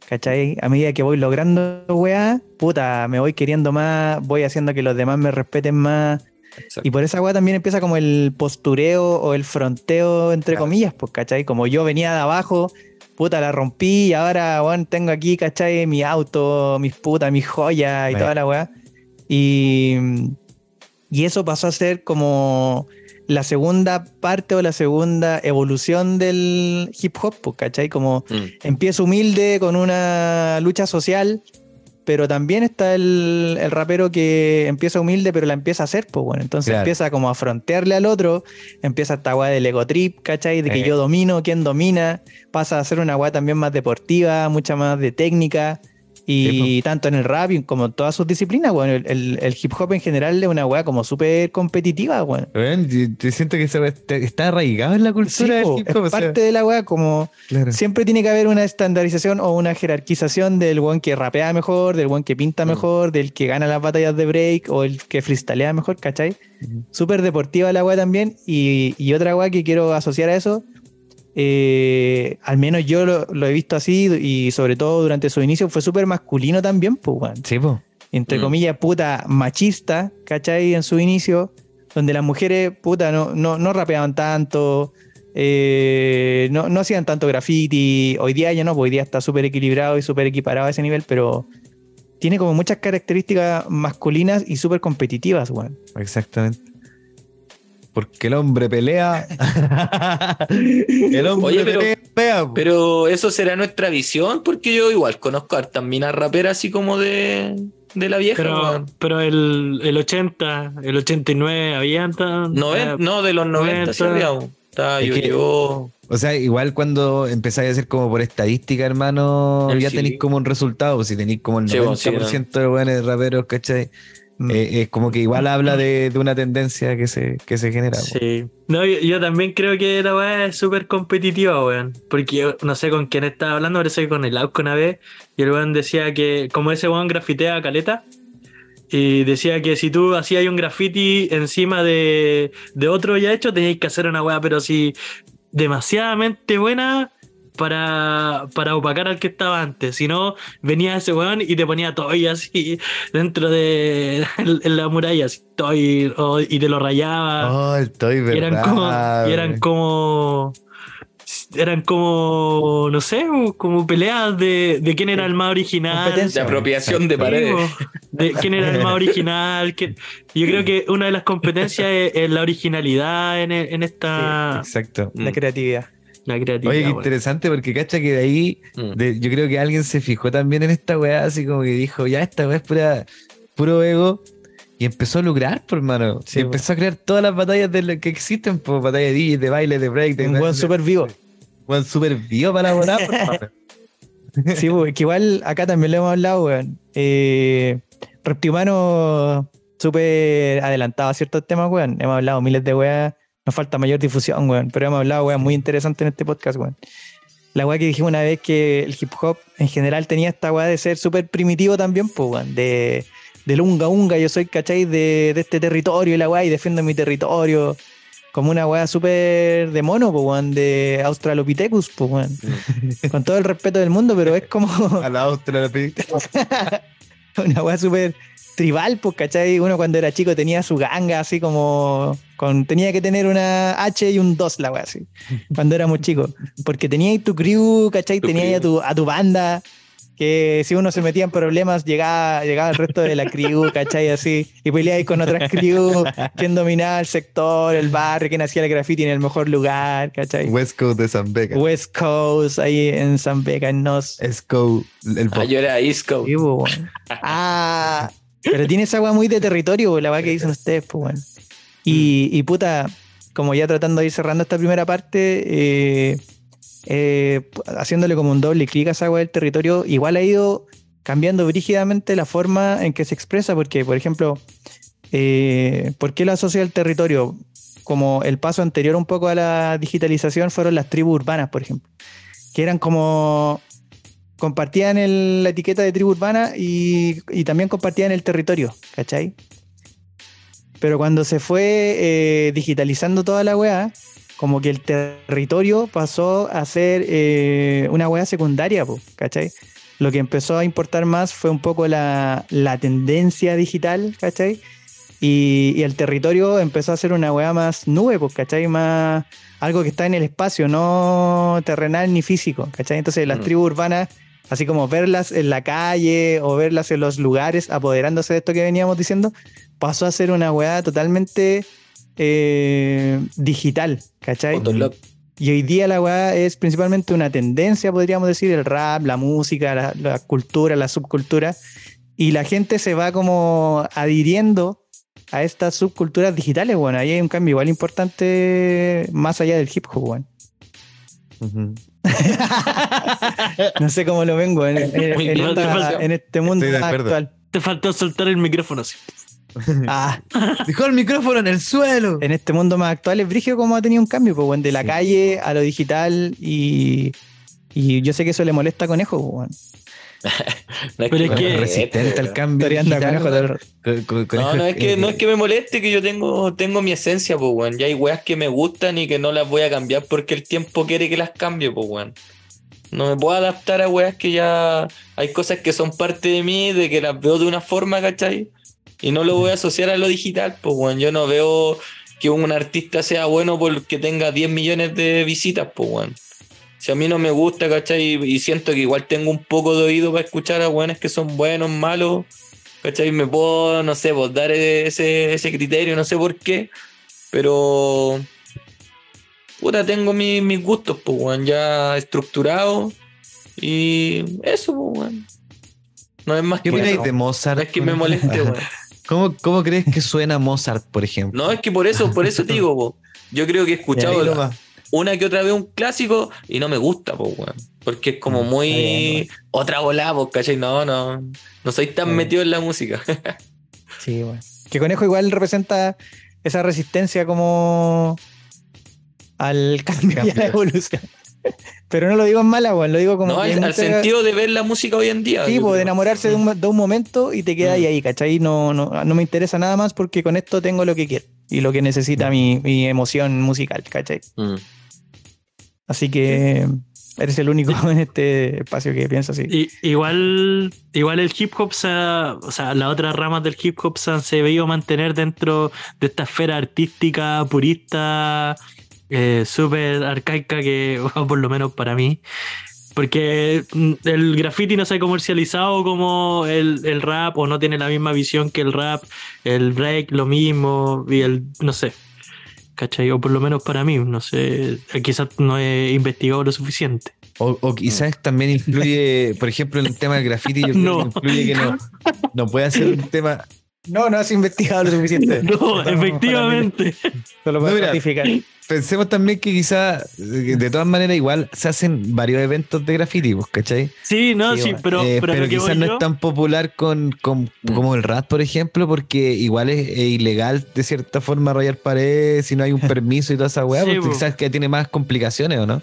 ¿Cachai? A medida que voy logrando weá, puta, me voy queriendo más, voy haciendo que los demás me respeten más. Exacto. Y por esa weá también empieza como el postureo o el fronteo, entre Claro. comillas, pues, ¿cachai? Como yo venía de abajo, puta, la rompí y ahora, weón, tengo aquí, ¿cachai? Mi auto, mis putas, mis joyas y toda la weá. Y, y eso pasó a ser como la segunda parte o la segunda evolución del hip hop, pues, ¿cachai? Como Mm. empieza humilde con una lucha social, pero también está el, el rapero que empieza humilde, pero la empieza a hacer, pues bueno. Entonces Claro. empieza como a frontearle al otro, empieza esta weá del ego trip, ¿cachai? De que Eh. yo domino, quién domina, pasa a ser una weá también más deportiva, mucha más de técnica. Y tanto en el rap como en todas sus disciplinas, bueno, el, el- el hip hop en general es una weá como súper competitiva, bueno. Weón, yo- siento que está, está arraigado en la Sí, cultura po, del hip es hop. o sea, parte de la weá como claro. Siempre tiene que haber una estandarización o una jerarquización del one que rapea mejor, del one que pinta mejor, del que gana las batallas de break o el que freestalea mejor, ¿cachai? Ujú. Súper deportiva la weá también. Y, y otra weá que quiero asociar a eso, eh, al menos yo lo, lo he visto así y sobre todo durante su inicio fue súper masculino también, pues, weón Sí, po. entre Mm. comillas, puta, machista, ¿cachai? En su inicio, donde las mujeres, puta, no, no, no rapeaban tanto, eh, no, no hacían tanto graffiti. Hoy día ya no, pues hoy día está súper equilibrado y súper equiparado a ese nivel, pero tiene como muchas características masculinas y súper competitivas, weón. Exactamente. Porque el hombre pelea. el hombre Oye, pero- pelea. Pero eso será nuestra visión, porque yo igual conozco hartas minas raperas así como de, de la vieja, Pero, el, el 80, el 89, había. Noven- no, de los 90, sí, 90. había, Estaba Es yo, que- yo. O sea, igual cuando empezáis a hacer como por estadística, hermano, El ya sí. tenéis como un resultado. Si tenéis como el Sí, 90% bueno, sí, de buenos raperos, ¿cachai? Mm. eh, es como que igual habla de, de una tendencia que se, que se genera. Sí. No, yo, yo también creo que la weá es súper competitiva, weón. Porque yo no sé con quién estaba hablando, parece que con el Auco una vez. Y el weón decía que, como ese weón grafitea caleta, y decía que si tú hacías un graffiti encima de, de otro ya hecho, tenías que hacer una weá, pero si demasiadamente buena para, para opacar al que estaba antes. Si no, venía ese weón y te ponía toy así dentro de en la muralla, así, toy, o- y te lo rayaba. Oh, Y verdad. eran como, y eran como, eran como, no sé, como peleas de, de quién era el más original. De Competencia. apropiación de paredes. de quién era el más original. quién- Yo creo que una de las competencias es, es la originalidad en, en esta Exacto. La Mm. creatividad. La creatividad. Oye, qué interesante porque cacha que de ahí Mm. de- yo creo que alguien se fijó también en esta weá, así como que dijo, ya esta weá es pura, puro ego. Y empezó a lucrar, por mano. Sí, y empezó a crear todas las batallas de lo que existen, por batallas de DJ, de baile, de break, de Un buen súper vivo. Weón súper vivo para elaborar, por mano. Sí, pues, que igual acá también lo hemos hablado, weón. Eh, Reptimano súper adelantado a ciertos temas, weón. Hemos hablado miles de weas. Nos falta mayor difusión, weón. Pero hemos hablado weas muy interesantes en este podcast, weón. La wea que dijimos una vez que el hip hop en general tenía esta wea de ser súper primitivo también, pues, weón. De, del unga unga, yo soy, ¿cachai? De, de este territorio y la wea y defiendo mi territorio. Como una wea súper de mono, pues, weón. De Australopithecus, pues, weón. Con todo el respeto del mundo, pero es como A la pediste. una weá súper tribal, pues, ¿cachai? Uno cuando era chico tenía su ganga así como. Con, tenía que tener una H y un 2, la weá así. Cuando éramos chicos. Porque tenía ahí tu crew, ¿cachai? Tu tenía ahí a tu, a tu banda. Que si uno se metía en problemas, llegaba, llegaba el resto de la crew, ¿cachai? Así. Y peleáis con otras crew. Quién dominaba el sector, el barrio, quién hacía el graffiti en el mejor lugar, ¿cachai? West Coast de San Beca. West Coast, ahí en San Beca, en Nos. Esco, el Ah, yo era po, weón. Ah, pero tiene esa agua muy de territorio, la agua que dicen ustedes, pues, bueno. Y, y puta, como ya tratando de ir cerrando esta primera parte, eh, eh, haciéndole como un doble clic a esa agua del territorio, igual ha ido cambiando brígidamente la forma en que se expresa, porque, por ejemplo, eh, ¿por qué lo asocia al territorio? Como el paso anterior un poco a la digitalización fueron las tribus urbanas, por ejemplo, que eran como compartían el- la etiqueta de tribu urbana y, y también compartían el territorio, ¿cachai? Pero cuando se fue eh, digitalizando toda la weá, como que el territorio pasó a ser eh, una weá secundaria, po, ¿cachai? Lo que empezó a importar más fue un poco la, la tendencia digital, ¿cachai? Y, y el territorio empezó a ser una weá más nube, pues, ¿cachai? Más algo que está en el espacio, no terrenal ni físico, ¿cachai? Entonces las Mm. tribus urbanas, así como verlas en la calle o verlas en los lugares, apoderándose de esto que veníamos diciendo, pasó a ser una weá totalmente eh, digital, ¿cachai? Fotolog. Y hoy día la weá es principalmente una tendencia, podríamos decir, el rap, la música, la, la cultura, la subcultura. Y la gente se va como adhiriendo a estas subculturas digitales, bueno. Ahí hay un cambio igual importante más allá del hip hop, bueno. Ujú. No sé cómo lo vengo en, en- en esta- en este mundo actual. Te faltó soltar el micrófono así. Ah, Dejó el micrófono en el suelo. en este mundo más actual es Brigio como ha tenido un cambio, pues, bueno, de la Sí. calle a lo digital y, y yo sé que eso le molesta a Conejo, pues, bueno. No Pero es que- resistente al cambio. Digital, No, conejo no es que, eh, no es que me moleste, que yo tengo, tengo mi esencia, pues, weón. Ya hay weas que me gustan y que no las voy a cambiar porque el tiempo quiere que las cambie, pues, weón. No me puedo adaptar a weas que ya hay cosas que son parte de mí, de que las veo de una forma, ¿cachai? Y no lo voy a asociar a lo digital, pues, weón. Yo no veo que un artista sea bueno porque tenga 10 millones de visitas, pues, weón. Si a mí no me gusta, ¿cachai? Y siento que igual tengo un poco de oído para escuchar a weones que son buenos, malos, ¿cachai? Me puedo, no sé, pues dar ese, ese criterio, no sé por qué, pero. Puta, tengo mi- mis gustos, pues, weón, ya estructurados. Y eso, pues, weón. No es más ¿Qué que eso. de Mozart? No es que me moleste, weón. ¿Cómo, ¿Cómo crees que suena Mozart, por ejemplo? No, es que por eso, por eso te digo, po. Yo creo que he escuchado. Una que otra vez un clásico y no me gusta, pues, weón. Porque es como Mm, muy. bien, otra volada, ¿cachai? No, no. No soy tan bien. metido en la música. Sí, weón. Que Conejo igual representa esa resistencia como al cambio y a la evolución. Pero no lo digo en mala, weón, lo digo como No, al, al mucha- sentido de ver la música hoy en día. Sí, pues, de enamorarse de un, de un momento y te queda ahí, Mm. ahí, ¿cachai? No, no, no me interesa nada más porque con esto tengo lo que quiero y lo que necesita mi, mi emoción musical, ¿cachai? Mm. Así que eres el único en este espacio que piensa así. Y- igual, igual el hip hop, se ha- o sea, las otras ramas del hip hop se han sabido mantener dentro de esta esfera artística, purista, eh, súper arcaica, que, por lo menos para mí. Porque el graffiti no se ha comercializado como el, el rap, o no tiene la misma visión que el rap, el break, lo mismo, y el, no sé. ¿Cachai? O por lo menos para mí, no sé, quizás no he investigado lo suficiente. O, o quizás también influye, por ejemplo, en el tema del graffiti, yo creo No. que influye que no, no puede ser un tema. No, no has investigado lo suficiente. No, efectivamente. Solo para No, mira. ratificar. Pensemos también que quizás, eh, de todas maneras, igual se hacen varios eventos de graffiti, pues, ¿cachai? Sí, no, Sí, sí, bueno. pero, Eh, pero, pero quizás no yo- es tan popular con, con- Mm. como el rap, por ejemplo, porque igual es, es ilegal de cierta forma rayar paredes si no hay un permiso y toda esa weá, Sí, porque po. quizás que tiene más complicaciones, ¿o no?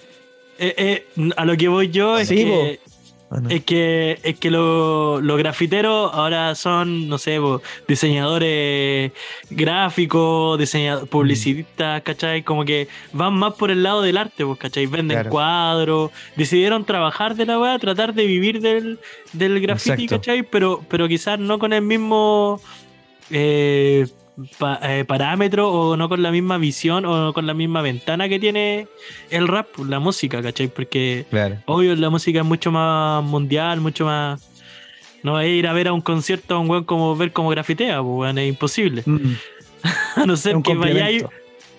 eh, eh, a lo que voy yo es Sí, que, ¿O no? es que, es que lo- los grafiteros ahora son, no sé, diseñadores gráficos, diseñadores, Mm. publicistas, ¿cachai? Como que van más por el lado del arte, ¿cachai? Venden Claro. cuadros, decidieron trabajar de la weá, tratar de vivir del, del graffiti, Exacto. ¿cachai? Pero, pero quizás no con el mismo eh, pa- eh, parámetro o no con la misma visión o no con la misma ventana que tiene el rap, la música, ¿cachai? Porque Claro. obvio la música es mucho más mundial, mucho más... No es ir a ver a un concierto a un weón como ver como grafitea, pues weón, es imposible. Mm, A no ser que vayáis,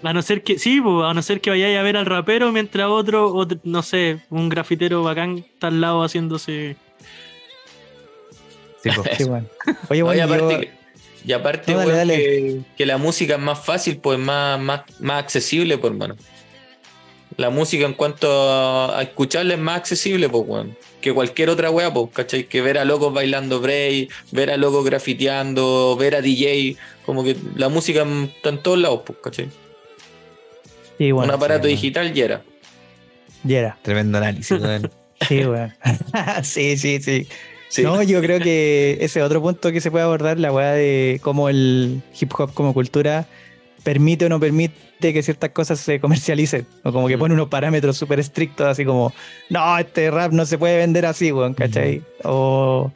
a no ser que, sí, pues, a no ser que vayáis a ver al rapero mientras otro, otro, no sé, un grafitero bacán está al lado haciéndose. Sí, po. Sí, bueno. Oye, bueno, aparte, yo- y aparte No, dale, weón, dale. Que, que la música es más fácil, pues más, más, más accesible, pues hermano. La música en cuanto a, escucharla es más accesible, pues weón. Que cualquier otra wea, pues, ¿cachai? Que ver a locos bailando break, ver a locos grafiteando, ver a DJ, como que la música está en todos lados, pues, ¿cachai? sí, bueno, Un aparato sí, digital ya era. ya era. Tremendo análisis, weón. Sí, weón. sí, sí, sí. Sí. No, yo creo que ese otro punto que se puede abordar, la weá de cómo el hip hop como cultura permite o no permite que ciertas cosas se comercialicen. O como que Mm. pone unos parámetros súper estrictos, así como, no, este rap no se puede vender así, weón, ¿cachai? O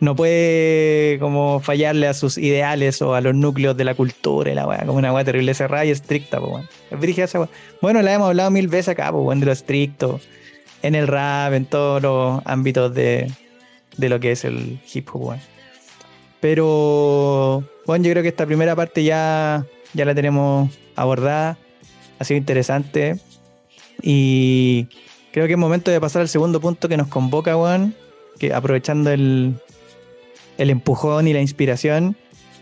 no puede como fallarle a sus ideales o a los núcleos de la cultura y la weá, como una weá terrible cerrada y estricta, weón. Es brígida esa weá. Bueno, la hemos hablado mil veces acá, weón, de lo estricto, en el rap, en todos los ámbitos de, de lo que es el hip hop, weón. Pero, bueno, yo creo que esta primera parte ya, ya la tenemos abordada. Ha sido interesante. Y creo que es momento de pasar al segundo punto que nos convoca, weón. Que aprovechando el, el empujón y la inspiración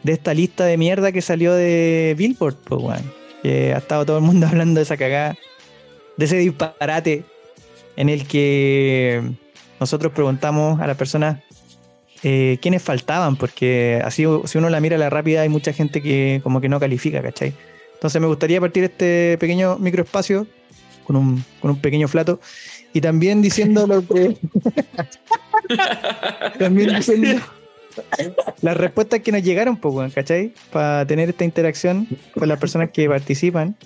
de esta lista de mierda que salió de Billboard, pues. Que ha estado todo el mundo hablando de esa cagada. De ese disparate en el que nosotros preguntamos a las personas eh, quiénes faltaban, porque así si uno la mira a la rápida hay mucha gente que como que no califica, ¿cachai? Entonces me gustaría partir este pequeño microespacio con un, con un pequeño flato y también diciendo lo que... también diciendo las respuestas que nos llegaron, pues, weón, ¿cachai? Para tener esta interacción con las personas que participan.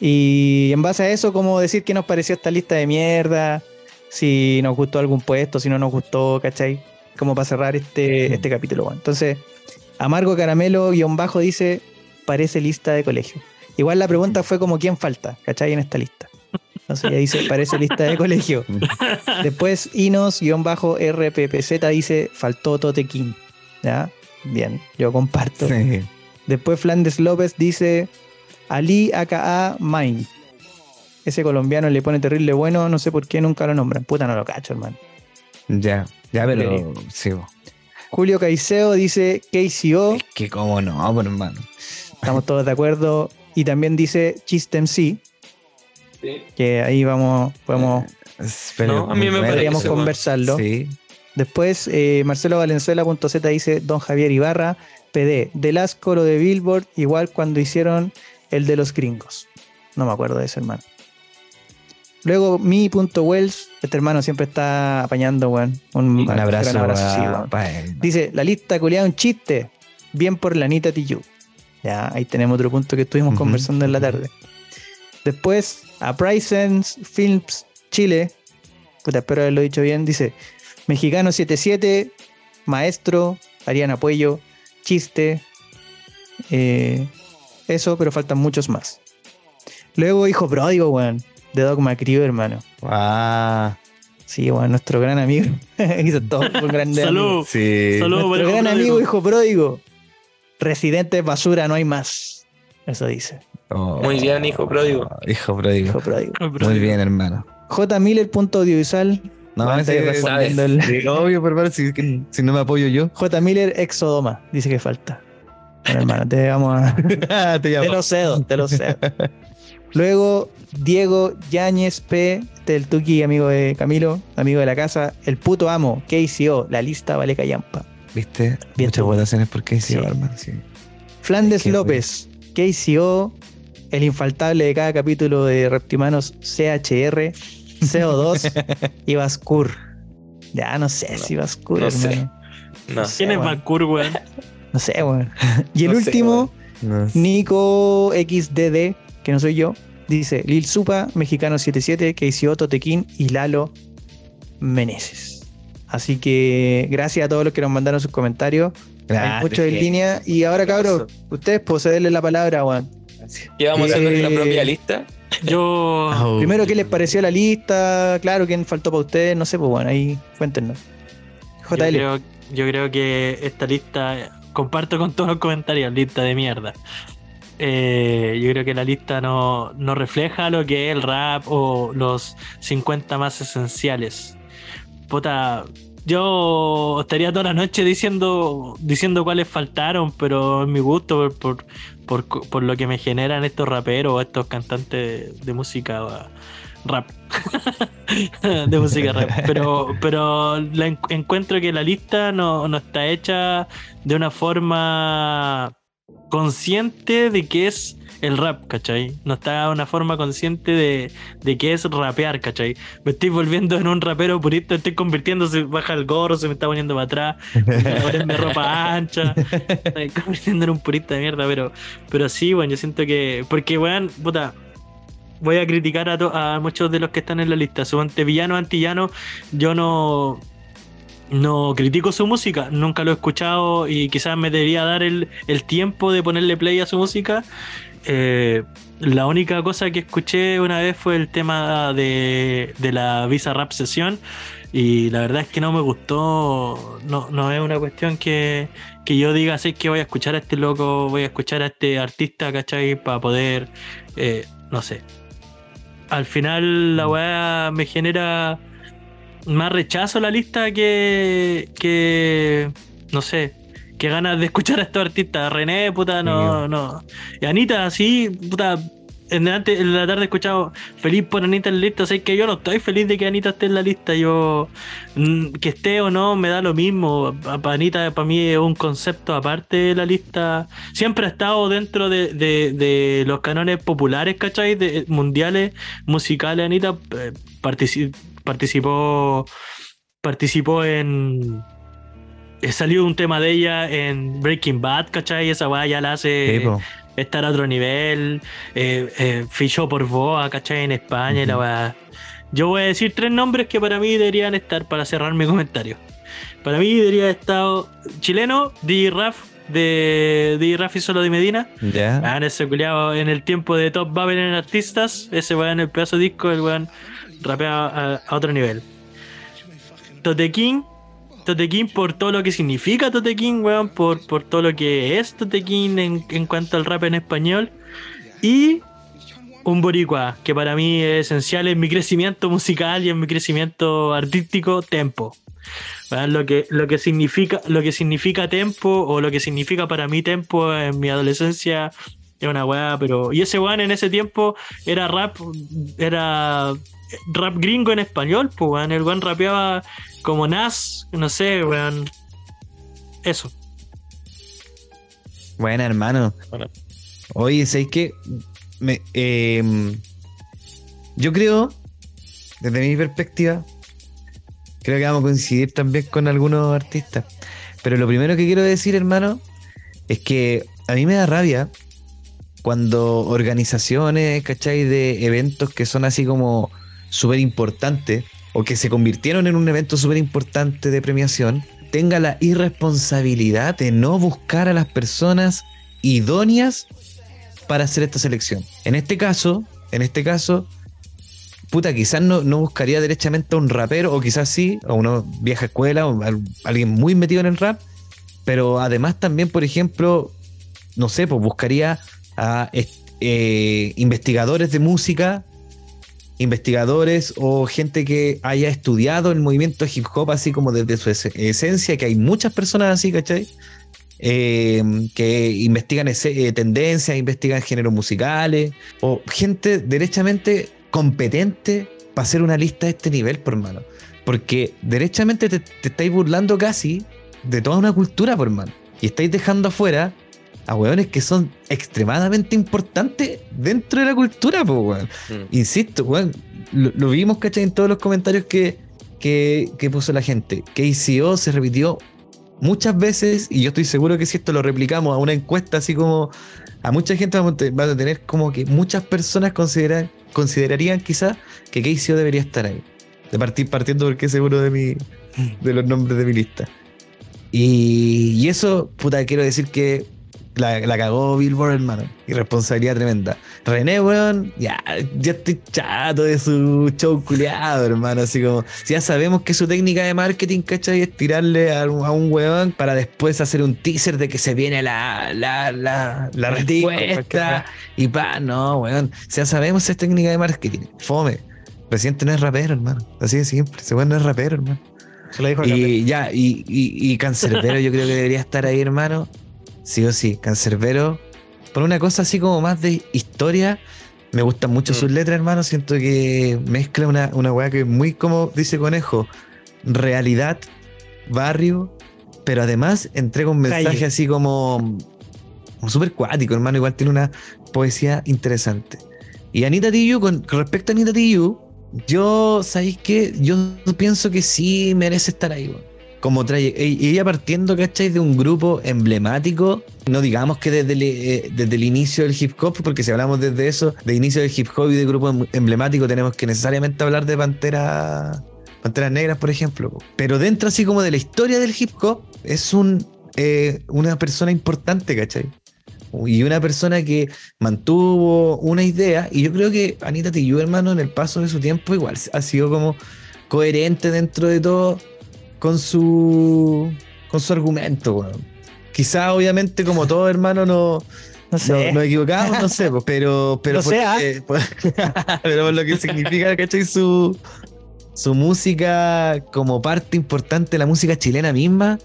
Y en base a eso, como decir qué nos pareció esta lista de mierda, si nos gustó algún puesto, si no nos gustó, ¿cachai? Como para cerrar este, este capítulo. Entonces, Amargo Caramelo guion bajo dice, parece lista de colegio. Igual la pregunta fue como quién falta, ¿cachai? En esta lista. Entonces ya dice, parece lista de colegio. Después Inos guion bajo RPPZ dice, faltó Tote King. ¿Ya? Bien, yo comparto. Sí. Después Flandes López dice Ali aka Mine. Ese colombiano le pone terrible bueno, no sé por qué nunca lo nombran. Puta, no lo cacho, hermano. Ya, ya, pero sí. Julio Caicedo dice KCO, Es que cómo no, pues, hermano. estamos todos de acuerdo. Y también dice Chistem C, Sí. que ahí vamos, podemos, pero No, a mí me bueno. parece, podríamos conversarlo. Sí. Después, eh, Marcelo Valenzuela.z dice Don Javier Ibarra. PD, del asco lo de Billboard, igual cuando hicieron el de los gringos. No me acuerdo de ese hermano. Luego, mi.wells, este hermano siempre está apañando, weón. Un, Un abrazo, gran abrazo, sí, weón. Dice, la lista culiada un chiste. Bien por la Anita Tijoux. Ya, ahí tenemos otro punto que estuvimos conversando en la tarde. Después, a Films Chile. Puta, espero haberlo dicho bien. Dice, Mexicano 77, Maestro, Ariana Puello, Chiste. eh, eso, pero faltan muchos más. Luego, Hijo Pródigo, weón. De Dogma Crew, hermano. Ah, Sí, weón, nuestro gran amigo. Hizo todo un amigo. Salud. sí. Salud. Nuestro gran Pródigo. amigo, hijo pródigo. Residente basura, no hay más. Eso dice. Oh, Muy bien, hijo pródigo. Hijo pródigo. Hijo pródigo. Muy bien, hermano. J. Miller, punto audiovisual. No, Bueno, ese- estoy respondiendo el- Sí, obvio, pero si, si no me apoyo yo. J. Miller, exodoma. Dice que falta. Bueno, hermano, te vamos a. te Te lo cedo, te lo cedo. Luego, Diego Yáñez P. Del Tuki, amigo de Camilo, amigo de la casa. El puto amo, KCO, la lista vale callampa. ¿Viste? Bien, Muchas votaciones por Sí. hermano. Sí. Flandes Qué López, KCO, el infaltable de cada capítulo de Reptimanos CHR, CO2 y Bascur. Ya no sé No, si Bascur, no sé. hermano. No. ¿Quién es bueno. Balcour, weón? No sé, weón. Y el No sé, último, No sé. Nico XDD, que no soy yo, dice Lil Supa, Mexicano 77, KCO, Totequín y Lalo Meneses. Así que gracias a todos los que nos mandaron sus comentarios. Hay Grande, muchos en línea. Y ahora, cabros, ustedes poseenle la palabra, weón. ¿Qué vamos a hacer nuestra Eh, propia lista? Yo. Oh. Primero, ¿qué les pareció la lista? Claro, ¿quién faltó para ustedes? No sé, pues bueno, ahí cuéntenos. Yo JL. creo, yo creo que esta lista, eh, comparto con todos los comentarios, lista de mierda. Eh, yo creo que la lista no, no refleja lo que es el rap o los 50 más esenciales. Puta, yo estaría toda la noche diciendo, diciendo cuáles faltaron, pero en mi gusto, por, por, por, lo que me generan estos raperos o estos cantantes de música uh, rap. de música rap. Pero, pero la en- encuentro que la lista no, no está hecha de una forma consciente de que es el rap, ¿cachai? No está de una forma consciente de, de que es rapear, ¿cachai? Me estoy volviendo en un rapero purista, estoy convirtiendo, se baja el gorro, se me está poniendo para atrás, ponerme ropa ancha, estoy convirtiendo en un purista de mierda, pero, pero sí, bueno, yo siento que, porque, weón, puta, voy a criticar a, to- a muchos de los que están en la lista, suponte villano, antillano, yo no... No critico su música, nunca lo he escuchado y quizás me debería dar el, el tiempo de ponerle play a su música. Eh, la única cosa que escuché una vez fue el tema de, de la Visa Rap Sesión y la verdad es que no me gustó, no, no es una cuestión que, que yo diga, sé que voy a escuchar a este loco, voy a escuchar a este artista, ¿cachai? Para poder, eh, no sé. Al final la weá me genera más rechazo la lista que, que no sé, que ganas de escuchar a estos artistas. René, puta, no, no. Y Anita, sí, puta. En, antes, en la tarde he escuchado feliz por Anita en la lista. Sé que yo no estoy feliz de que Anita esté en la lista. Yo, mm, que esté o no, me da lo mismo. Para Anita, para mí es un concepto aparte de la lista. Siempre ha estado dentro de, de- de los canones populares, ¿cachai? De, mundiales, musicales. Anita eh, participó participó en eh, salió un tema de ella en Breaking Bad, ¿cachai? Esa weá ya la hace estar a otro nivel. Eh, eh, fichó por Boa, ¿cachai? En España y la weá. Yo voy a decir tres nombres que para mí deberían estar para cerrar mi comentario. Para mí debería haber estado chileno, DJ Raf, de DJ Raf y Solo de Medina. Ya. Ah, ese culiado en el tiempo de Top Babel en artistas, ese weón en el pedazo de disco, el weón rapea a, otro nivel. Totequín, Totequín por todo lo que significa Totequín, weón, por, por todo lo que es Totequín en, en cuanto al rap en español. Y un boricua, que para mí es esencial en mi crecimiento musical y en mi crecimiento artístico, Tempo. Lo que, lo que significa, lo que significa tempo, o lo que significa para mí tempo en mi adolescencia, es una weá, pero. Y ese weón en ese tiempo era rap, era rap gringo en español, pues weón. El weón rapeaba como Nas, no sé, weón. Eso. Buena, hermano. Bueno. Oye, ¿sabes qué? Me, em, yo creo, desde mi perspectiva, creo que vamos a coincidir también con algunos artistas. Pero lo primero que quiero decir, hermano, es que a mí me da rabia cuando organizaciones, ¿cachai? De eventos que son así como súper importantes o que se convirtieron en un evento súper importante de premiación, tenga la irresponsabilidad de no buscar a las personas idóneas para hacer esta selección. En este caso, en este caso, puta, quizás no, no buscaría derechamente a un rapero, o quizás sí, a una vieja escuela, o alguien muy metido en el rap, pero además también, por ejemplo, no sé, pues buscaría a eh, investigadores de música, investigadores o gente que haya estudiado el movimiento hip hop así como desde su es- esencia, que hay muchas personas así, ¿cachai? Eh, que investigan eh, tendencias, investigan géneros musicales, o gente derechamente competente para hacer una lista de este nivel, por mano. Porque derechamente te, te estáis burlando casi de toda una cultura, por mano. Y estáis dejando afuera a hueones que son extremadamente importantes dentro de la cultura, pues, weón. Mm. Insisto, weón, lo, lo vimos, ¿cachai? En todos los comentarios que, que, que puso la gente. KCO se repitió muchas veces y yo estoy seguro que si esto lo replicamos a una encuesta así como a mucha gente vamos a tener como que muchas personas consideran, considerarían quizás que KCO debería estar ahí. De partir partiendo porque es seguro de mi de los nombres de mi lista. Y, y eso, puta, quiero decir que la, la cagó Billboard, hermano. Irresponsabilidad tremenda. René, weón, ya, ya estoy chato de su show culiado, hermano. Así como, si ya sabemos que su técnica de marketing, ¿cachai? Es tirarle a, un- a un weón para después hacer un teaser de que se viene la, la, la, la respuesta. Y pa, no, weón. Si ya sabemos esa técnica de marketing. Fome. Presidente no es rapero, hermano. Así de simple. Ese weón no es rapero, hermano. Se lo dijo. Y ya, y, y, y Cancerbero yo creo que debería estar ahí, hermano. Sí o sí, Cancerbero. Por una cosa así como más de historia. Me gustan mucho Mm. sus letras, hermano. Siento que mezcla una, una weá que es muy como dice Conejo. Realidad, barrio, pero además entrega un mensaje Calle. así como, como súper cuático, hermano. Igual tiene una poesía interesante. Y Anita Tijoux, con, con respecto a Anita Tijoux, yo, ¿sabéis qué? Yo pienso que sí merece estar ahí. Como trae, e- ella partiendo, ¿cachai? De un grupo emblemático, no digamos que desde el, eh, desde el inicio del hip hop, porque si hablamos desde eso, de inicio del hip hop y de grupo em- emblemático, tenemos que necesariamente hablar de Pantera, Panteras Negras, por ejemplo. Pero dentro así como de la historia del hip hop, es un, eh, una persona importante, ¿cachai? Y una persona que mantuvo una idea, y yo creo que Anita Tijoux, hermano, en el paso de su tiempo, igual ha sido como coherente dentro de todo con su con su argumento, weón. Quizá, obviamente, como todo hermano, no, No sé. no- nos equivocamos, no sé, pues, pero, pero, No por, sé, ¿ah? eh, por- pero por lo que significa, ¿cachai? Su, su música como parte importante de la música chilena misma,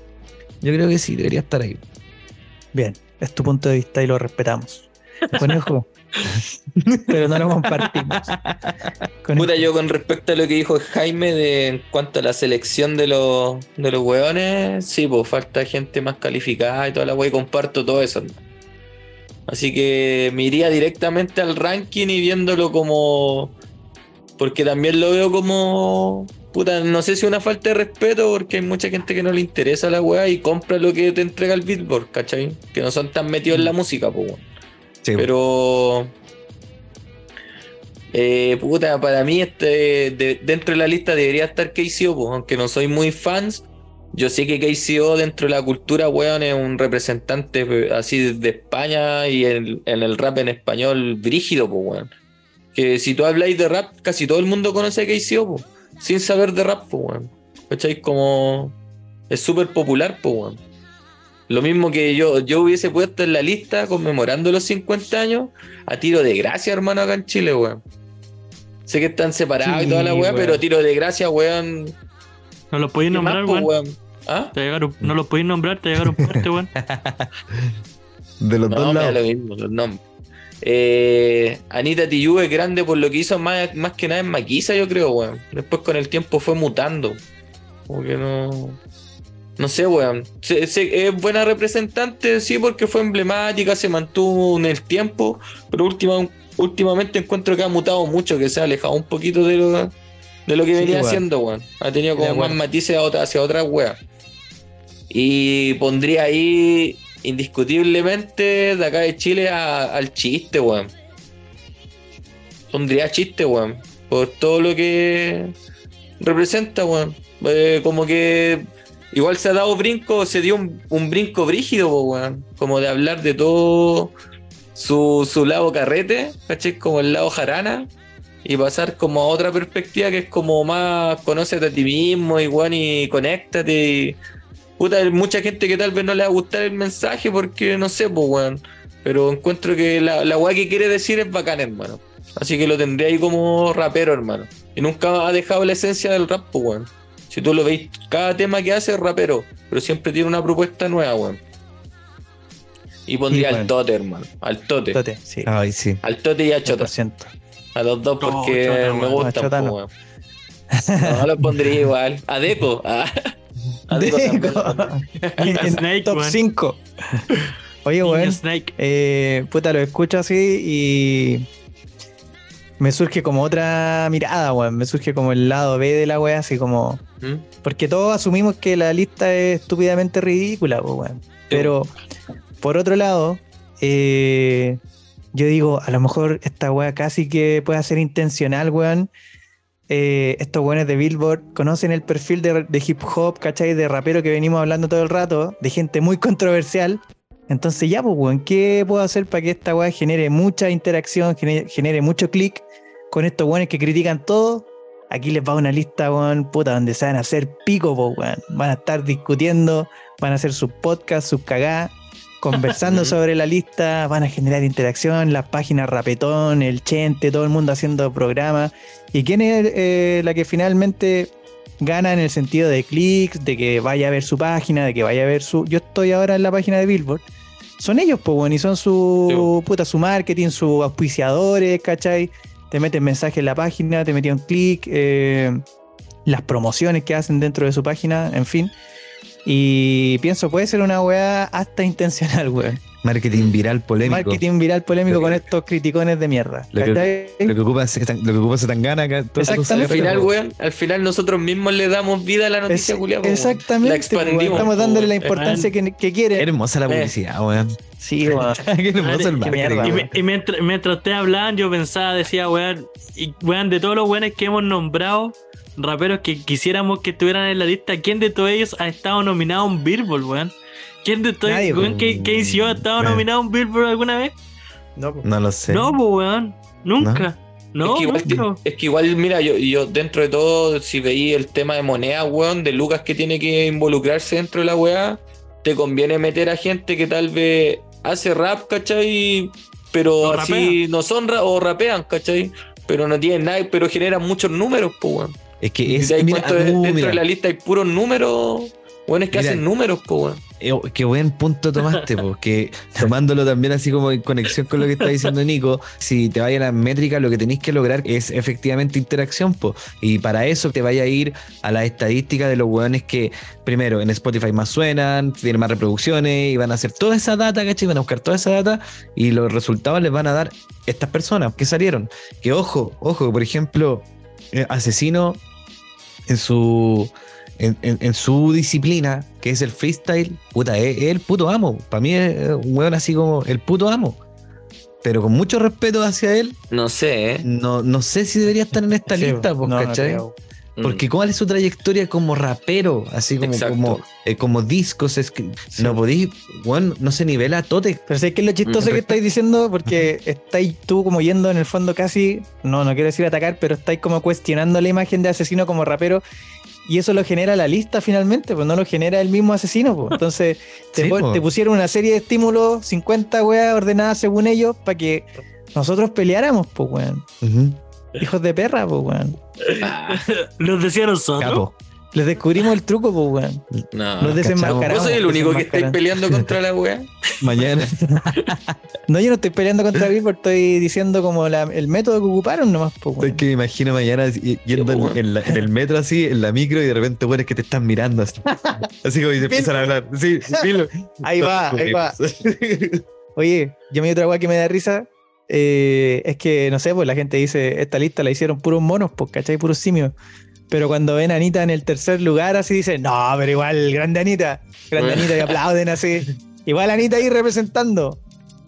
yo creo que sí, debería estar ahí. Bien, es tu punto de vista y lo respetamos. Conejo. Pero no lo compartimos. Puta, yo con respecto a lo que dijo Jaime de en cuanto a la selección de los, de los hueones, sí, pues falta gente más calificada y toda la wea, y comparto todo eso. Así que me iría directamente al ranking y viéndolo como. Porque también lo veo como. Puta, no sé si una falta de respeto, porque hay mucha gente que no le interesa la weá y compra lo que te entrega el Billboard, ¿cachai? Que no son tan metidos en la música, pues. Pero. Eh, puta, para mí este, de- dentro de la lista debería estar KCO, aunque no soy muy fans. Yo sé que KCO dentro de la cultura, weón, es un representante así de, España y en, en el rap en español brígido, pues, weón. Que si tú habláis de rap, casi todo el mundo conoce a KCO, pues, sin saber de rap, pues, weón. ¿Cachai? Como es súper popular, pues, weón. Lo mismo que yo, yo hubiese puesto en la lista conmemorando los 50 años a tiro de gracia, hermano, acá en Chile, weón. Sé que están separados y toda la weá, weón. pero tiro de gracia, weón. No los podéis ¿qué más, nombrar, po, weón. weón? ¿Ah? Te llegaron- no los podéis nombrar, te llegaron parte, weón. de los No, dos lados. lo mismo, los nombres. Eh, Anita Tijoux es grande por lo que hizo más, más que nada en Maquisa, yo creo, weón. Después con el tiempo fue mutando. Como que no. No sé, weón. Se- se- es buena representante, sí, porque fue emblemática, se mantuvo en el tiempo, pero última, últimamente encuentro que ha mutado mucho, que se ha alejado un poquito de lo, de lo que Sí, venía weón. haciendo, weón. Ha tenido como más matices hacia otras weas. Y pondría ahí indiscutiblemente de acá de Chile a- al chiste, weón. Pondría chiste, weón. Por todo lo que representa, weón. Eh, como que igual se ha dado brinco, se dio un, brinco brígido, weón. Como de hablar de todo su, su lado carrete, ¿cachai? Como el lado jarana. Y pasar como a otra perspectiva que es como más conócete a ti mismo weón y conéctate y puta, hay mucha gente que tal vez no le va a gustar el mensaje porque no sé, pues weón. Pero encuentro que la, la weá que quiere decir es bacán, hermano. Así que lo tendré ahí como rapero, hermano. Y nunca ha dejado la esencia del rap, pues weón. Si tú lo veis, cada tema que hace es rapero, pero siempre tiene una propuesta nueva, weón. Y pondría Sí, al. Tote, hermano. Al Tote. Tote, sí. Ay, sí. Al Tote y a Chota. 100%. A los dos No, porque Chota, me gustan, Chota no. weón. No, los pondría igual. A Deco. A, a Deco. En- Snake, top weón. 5. Oye, weón. Snake. Eh, puta, lo escucho así y me surge como otra mirada, weón. Me surge como el lado B de la wea, así como. ¿Mm? Porque todos asumimos que la lista es estúpidamente ridícula, pues, weón. Pero, por otro lado, eh, yo digo, a lo mejor esta wea casi que puede ser intencional, weón. Eh, estos weones de Billboard conocen el perfil de, de hip hop, ¿cachai? De rapero que venimos hablando todo el rato, de gente muy controversial. Entonces, ya, pues, weón, ¿qué puedo hacer para que esta weá genere mucha interacción, genere, genere mucho clic con estos weones que critican todo? Aquí les va una lista, weón, puta, donde se van a hacer pico, pues, weón. Van a estar discutiendo, van a hacer sus podcasts, sus cagadas, conversando sobre la lista, van a generar interacción, las páginas Rapetón, el Chente, todo el mundo haciendo programas. ¿Y quién es eh, la que finalmente gana en el sentido de clics, de que vaya a ver su página, de que vaya a ver su... Yo estoy ahora en la página de Billboard. Son ellos, pues, bueno, y son su, Sí, puta, su marketing, sus auspiciadores, ¿cachai? Te meten mensaje en la página, te metieron clic, eh, las promociones que hacen dentro de su página, en fin. Y pienso, puede ser una weá hasta intencional, weón. Marketing viral polémico. Marketing viral polémico que- con estos criticones de mierda. Lo que-. Lo que ocupa es lo que ocupa Exactamente. Al final, weón, al final nosotros mismos le damos vida a la noticia, weón. exactamente. La weón. expandimos. Estamos dándole la importancia que, que quiere. Hermosa la Eh. publicidad, weón. Sí, weón. Qué hermoso el mierda, Y, weón. me- y mientras, mientras ustedes hablaban, yo pensaba, decía, weón, y weón, de todos los weones que hemos nombrado, raperos que quisiéramos que estuvieran en la lista, ¿quién de todos ellos ha estado nominado a un Billboard, weón? ¿Quién de todos Nadie, ellos, weón, que, que ICO ha estado nominado a un Billboard alguna vez? No. No lo sé. No, pues, weón, nunca. No, es, que igual, es que igual, mira, yo, yo dentro de todo, si veí el tema de moneda, weón, de Lucas que tiene que involucrarse dentro de la weá, te conviene meter a gente que tal vez hace rap, ¿cachai? Pero O así no son ra- o rapean, ¿cachai? Pero no tienen nada, pero generan muchos números, pues, weón. Es que es. mira, uh, dentro mira, de la lista hay puros números, weones que Mira. hacen números, pues, weón. eh, qué buen punto tomaste, porque tomándolo también así como en conexión con lo que está diciendo Nico, si te vaya a la métrica, lo que tenéis que lograr es efectivamente interacción, po. y para eso te vaya a ir a la estadística de los weones que primero en Spotify más suenan, tienen más reproducciones y van a hacer toda esa data, ¿cachai? Van a buscar toda esa data y los resultados les van a dar estas personas que salieron. Que ojo, ojo, por ejemplo, eh, Asesino en su en, en- en su disciplina, que es el freestyle, puta, es, es el puto amo. Para mí es un weón así como el puto amo. Pero con mucho respeto hacia él, No sé, ¿eh? no, no sé si debería estar en esta Sí, lista, pues, no, no ¿cachai? creo. Mm. Porque cuál es su trayectoria como rapero, así como, Exacto. como, eh, como discos, es que Sí. no podéis, weón, no se nivela a Tote. Pero sé que es lo chistoso Mm. que estáis diciendo, porque estáis tú como yendo en el fondo casi, no, no quiero decir atacar, pero estáis como cuestionando la imagen de asesino como rapero. Y eso lo genera la lista finalmente, pues no lo genera el mismo asesino. Pues. Entonces te, Sí, pon- po. te pusieron una serie de estímulos, 50 weas ordenadas según ellos, para que nosotros peleáramos, pues weón. Hijos de perra, pues weón. Ah, ¿Los nosotros? Capo. Les descubrimos el truco, pues, weón. No. Los desenmascaramos. ¿Vos soy el único que estáis peleando contra la weá? Mañana. No, yo no estoy peleando contra Billboard, estoy diciendo como la- el método que ocuparon nomás, pues, Es weón. que me imagino mañana yendo en, en la- en el metro así, en la micro, y de repente, bueno, es que te están mirando así. Así como y te empiezan a hablar. Sí. Ahí va, ahí va. Oye, yo me di otra weá que me da risa. eh, es que, no sé, pues la gente dice, esta lista la hicieron puros monos, pues, ¿cachai? Puros simios. Pero cuando ven a Anita en el tercer lugar, así dicen, no, pero igual, grande Anita, grande. Anita, y aplauden así. Igual Anita ahí representando.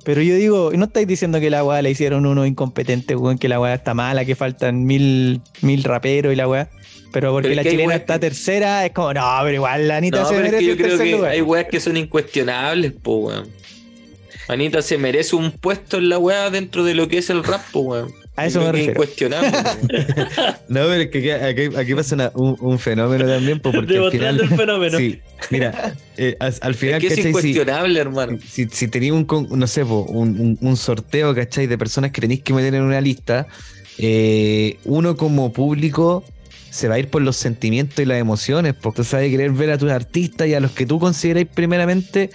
Pero yo digo, ¿no estáis diciendo que la weá la hicieron uno incompetente, weón? Que la weá está mala, que faltan mil, mil raperos y la weá. Pero porque Pero la chilena weas está tercera, es como, no, pero igual la Anita No, se pero es merece que yo el creo tercer que lugar. hay weas que son incuestionables, po, weón. Anita se merece un puesto en la weá dentro de lo que es el rap, po, weón. A eso me refiero. No, pero es que aquí, aquí- aquí pasa una- un, un fenómeno también, po, porque al Demostrando final. el fenómeno. Sí, mira, eh, al, al final, Es que es incuestionable, hermano. Si, si tenéis un, no sé, po, un, un- un sorteo, ¿cachai? De personas que tenéis que meter en una lista, eh, uno como público se va a ir por los sentimientos y las emociones, porque sabes querer ver a tus artistas y a los que tú consideráis primeramente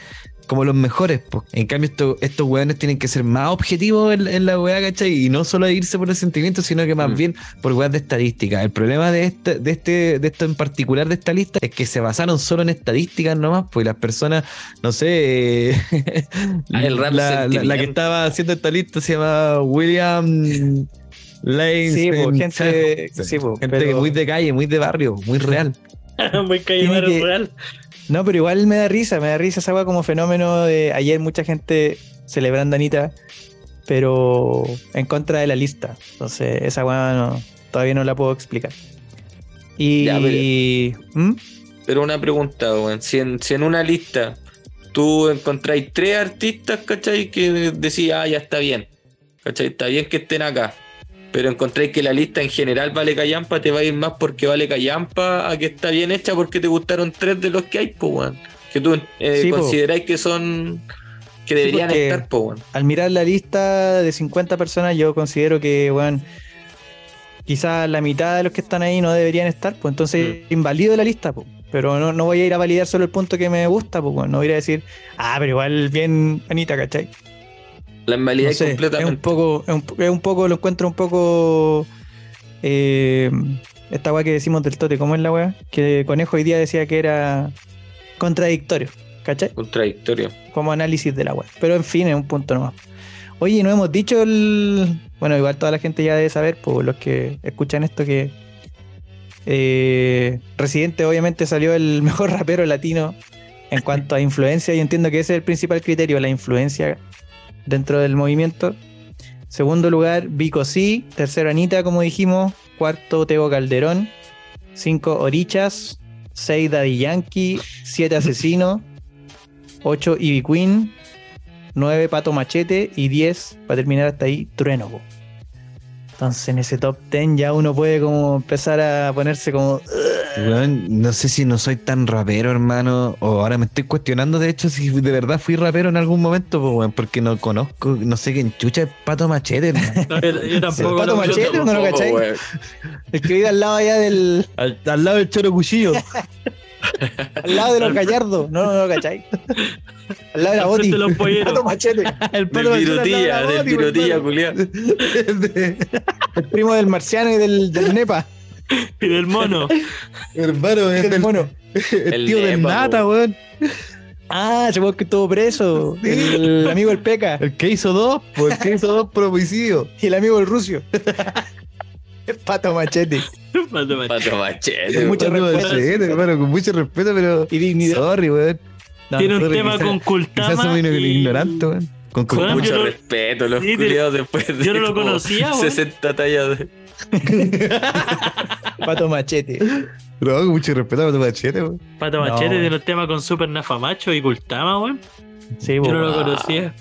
como los mejores. po. En cambio, esto- estos weones tienen que ser más objetivos en, en la weá, ¿cachai? Y no solo irse por el sentimiento, sino que más Mm. bien por weas de estadística. El problema de este, de este, de esto en particular de esta lista es que se basaron solo en estadísticas nomás, pues las personas, no sé, eh, el rap la, la- la que estaba haciendo esta lista se llama William Lane. Sí, po, gente- sí, po, gente pero- muy de calle, muy de barrio, muy real. Muy calle barrio real. No, pero igual me da risa, me da risa esa weá como fenómeno de ayer mucha gente celebrando a Anita, pero en contra de la lista. Entonces, esa weá no- todavía no la puedo explicar. Y. Ya, ¿Mm? Pero una pregunta, weón. Si en, si en una lista tú encontráis tres artistas, ¿cachai? Que decís, ah, ya está bien. ¿Cachai? Está bien que estén acá. Pero encontráis que la lista en general vale callampa, te va a ir más porque vale callampa a que está bien hecha porque te gustaron tres de los que hay, pues, weón. Que tú eh, Sí, po. consideráis que son. que deberían estar, pues, weón. Al mirar la lista de 50 personas, yo considero que, weón, quizás la mitad de los que están ahí no deberían estar, pues entonces invalido la lista, pues. Pero no, no voy a ir a validar solo el punto que me gusta, pues, no voy a ir a decir, ah, pero igual bien Anita, ¿cachai? La invalidez No sé, es un completamente. poco, es un, es un poco, lo encuentro un poco. eh, esta weá que decimos del tote, ¿cómo es la weá? Que Conejo hoy día decía que era contradictorio, ¿cachai? Contradictorio. Como análisis de la weá. Pero en fin, es un punto nomás. Oye, no hemos dicho el. Bueno, igual toda la gente ya debe saber, por los que escuchan esto, que. eh, Residente obviamente salió el mejor rapero latino en cuanto a influencia. y entiendo que ese es el principal criterio, la influencia dentro del movimiento. Segundo lugar, Vico C. Tercero, Anita, como dijimos. Cuarto, Teo Calderón. Cinco, Orichas. Seis, Daddy Yankee. Siete, Asesino. Ocho, Ivy Queen. Nueve, Pato Machete. Y diez, para terminar hasta ahí, Trueno. Entonces, en ese top ten ya uno puede como empezar a ponerse como... No sé si no soy tan rapero, hermano, o ahora me estoy cuestionando, de hecho, si de verdad fui rapero en algún momento, pues, weón, porque no conozco, no sé quién chucha es Pato Machete. No, yo, yo tampoco. Pato Machete, Yo ¿no lo tampoco, cachai? weón. El que vive al lado allá del... al, al lado del choro cuchillo. Al lado de los gallardos. No, no, no, ¿cachai? Al lado de la boti. los polleros. Pato Machete. el Del virutilla, del virutilla, culiao. El primo del marciano y del, del Nepa. Y del mono. hermano, es Del el, mono. el El tío del Nata, weón. Ah, weón que estuvo preso. El amigo del Peca. El que hizo dos, pues, el que hizo dos por homicidio. Y el amigo del Rucio. Pato Machete. Pato Machete. Pato machete. Mucho Pato respeto. Machete, hermano, con mucho respeto, pero. Y dignidad. Sorry, weón. No, Tiene un sorry, tema quizás- con Quizás Kultama. soy un y- ignorante, weón. Con Kultama. Mucho no- respeto, los Sí, de- culiados después de yo no lo conocía, weón. 60 tallas de. Pato Machete. No, con mucho respeto a Pato Machete, weón. Pato No. Machete tiene un tema con Super Nafamacho y Kultama, weón. Sí, Yo no lo conocía.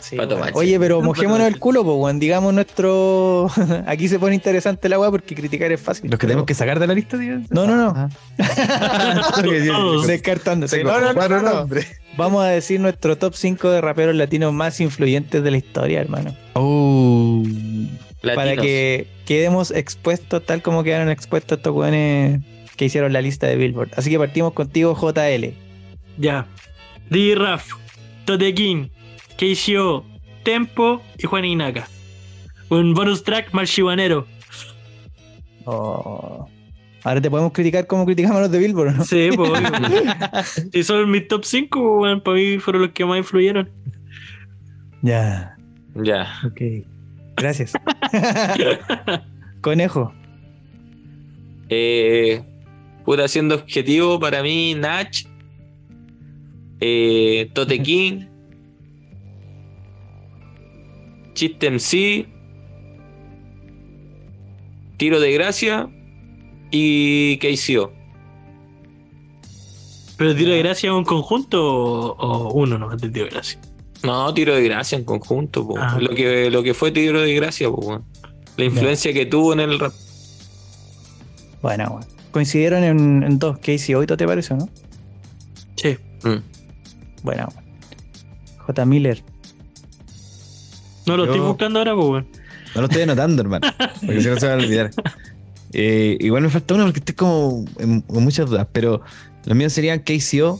sí, Pato. Machete. Oye, pero mojémonos el culo, pues, weón. Digamos nuestro. Aquí se pone interesante la weá porque criticar es fácil. Los que tenemos que sacar de la lista, tío. No, no, no. Ah. Descartándose. Tengo No, no, no, cuatro no, no. nombres. Vamos a decir nuestro top 5 de raperos latinos más influyentes de la historia, hermano. Oh. Para que quedemos expuestos tal como quedaron expuestos estos weones que hicieron la lista de Billboard. Así que partimos contigo, JL. Ya. DJ Raf, Totekin, KCO, Tempo y Juan Inaka. Un bonus track marchibanero. Oh. Ahora te podemos criticar como criticamos a los de Billboard, ¿no? Sí, pues. obvio. Si son mis top 5, bueno, para mí fueron los que más influyeron. Ya, Ya. ok. Gracias. Conejo. Eh, puta, siendo objetivo, para mí, Nach, eh, Tote King, Chiste MC, Tiro de Gracia y KCO. ¿Pero tiro de gracia un conjunto o, o uno no de tiro de gracia? No, Tiro de Gracia en conjunto, po. Ah. lo, que, lo que fue Tiro de Gracia, po, la influencia que tuvo en el rap. Bueno, bueno. Coincidieron en, en dos, Casey Oito, ¿te parece, no? Sí. Mm. Bueno, bueno. J. Miller. No lo Yo- estoy buscando ahora, pues. No lo estoy anotando, hermano. Porque si no se va a olvidar. Eh, igual me falta uno porque estoy como en- con muchas dudas. Pero los míos serían KCO,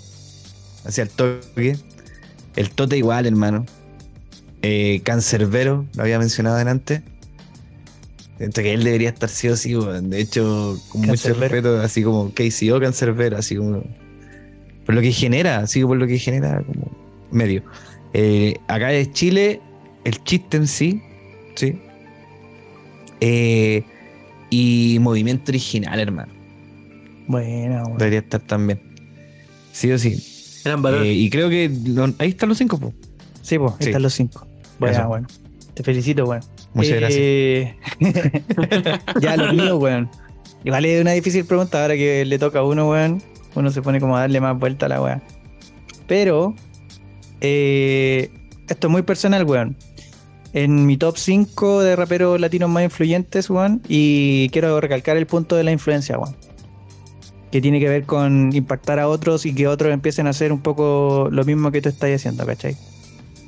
hacia el toque. El Tote igual, hermano. Eh, Cancerbero, lo había mencionado antes. Siento que él debería estar sí o sí. De hecho, con mucho respeto, así como KCO, Cancerbero, así como. Por lo que genera, así por lo que genera como medio. Eh, acá de Chile, el chiste en sí, sí. Eh, y movimiento original, hermano. Bueno, bueno. Debería estar también. Sí o sí. Eran valor. Eh, y creo que lo- ahí están los cinco, po. Sí, pues, ahí Sí. están los cinco. Bueno, Eso. bueno. Te felicito, weón. Muchas gracias. Eh, ya, los míos, weón. Igual es una difícil pregunta ahora que le toca a uno, weón. Uno se pone como a darle más vuelta a la weá. Pero, eh, esto es muy personal, weón. En mi top 5 de raperos latinos más influyentes, weón. Y quiero recalcar el punto de la influencia, weón. Que tiene que ver con impactar a otros y que otros empiecen a hacer un poco lo mismo que tú estás haciendo, ¿cachai?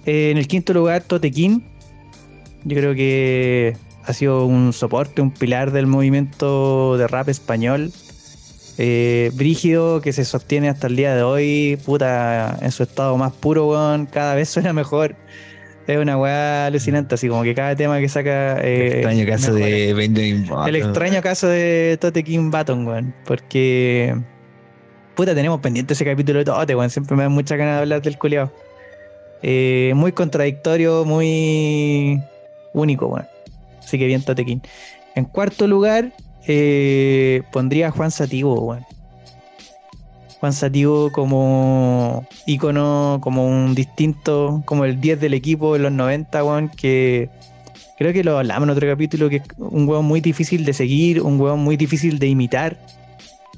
En el quinto lugar, Totequín. Yo creo que ha sido un soporte, un pilar del movimiento de rap español. Eh, brígido, que se sostiene hasta el día de hoy, puta, en su estado más puro, weón. Cada vez suena mejor. Es una weá alucinante, así como que cada tema que saca. eh, El extraño caso de Benjamin Button. El extraño caso de Tote King Baton, weón. Porque. Puta, tenemos pendiente ese capítulo de Tote, weón. Siempre me da mucha ganas de hablar del culiao. Eh, muy contradictorio, muy único, weón. Así que bien Tote King. En cuarto lugar, eh, pondría a Juan Sativo, weón. Juan Sativo como ícono, como un distinto, como el 10 del equipo en los 90, weón, que creo que lo hablamos en otro capítulo, que es un weón muy difícil de seguir, un weón muy difícil de imitar.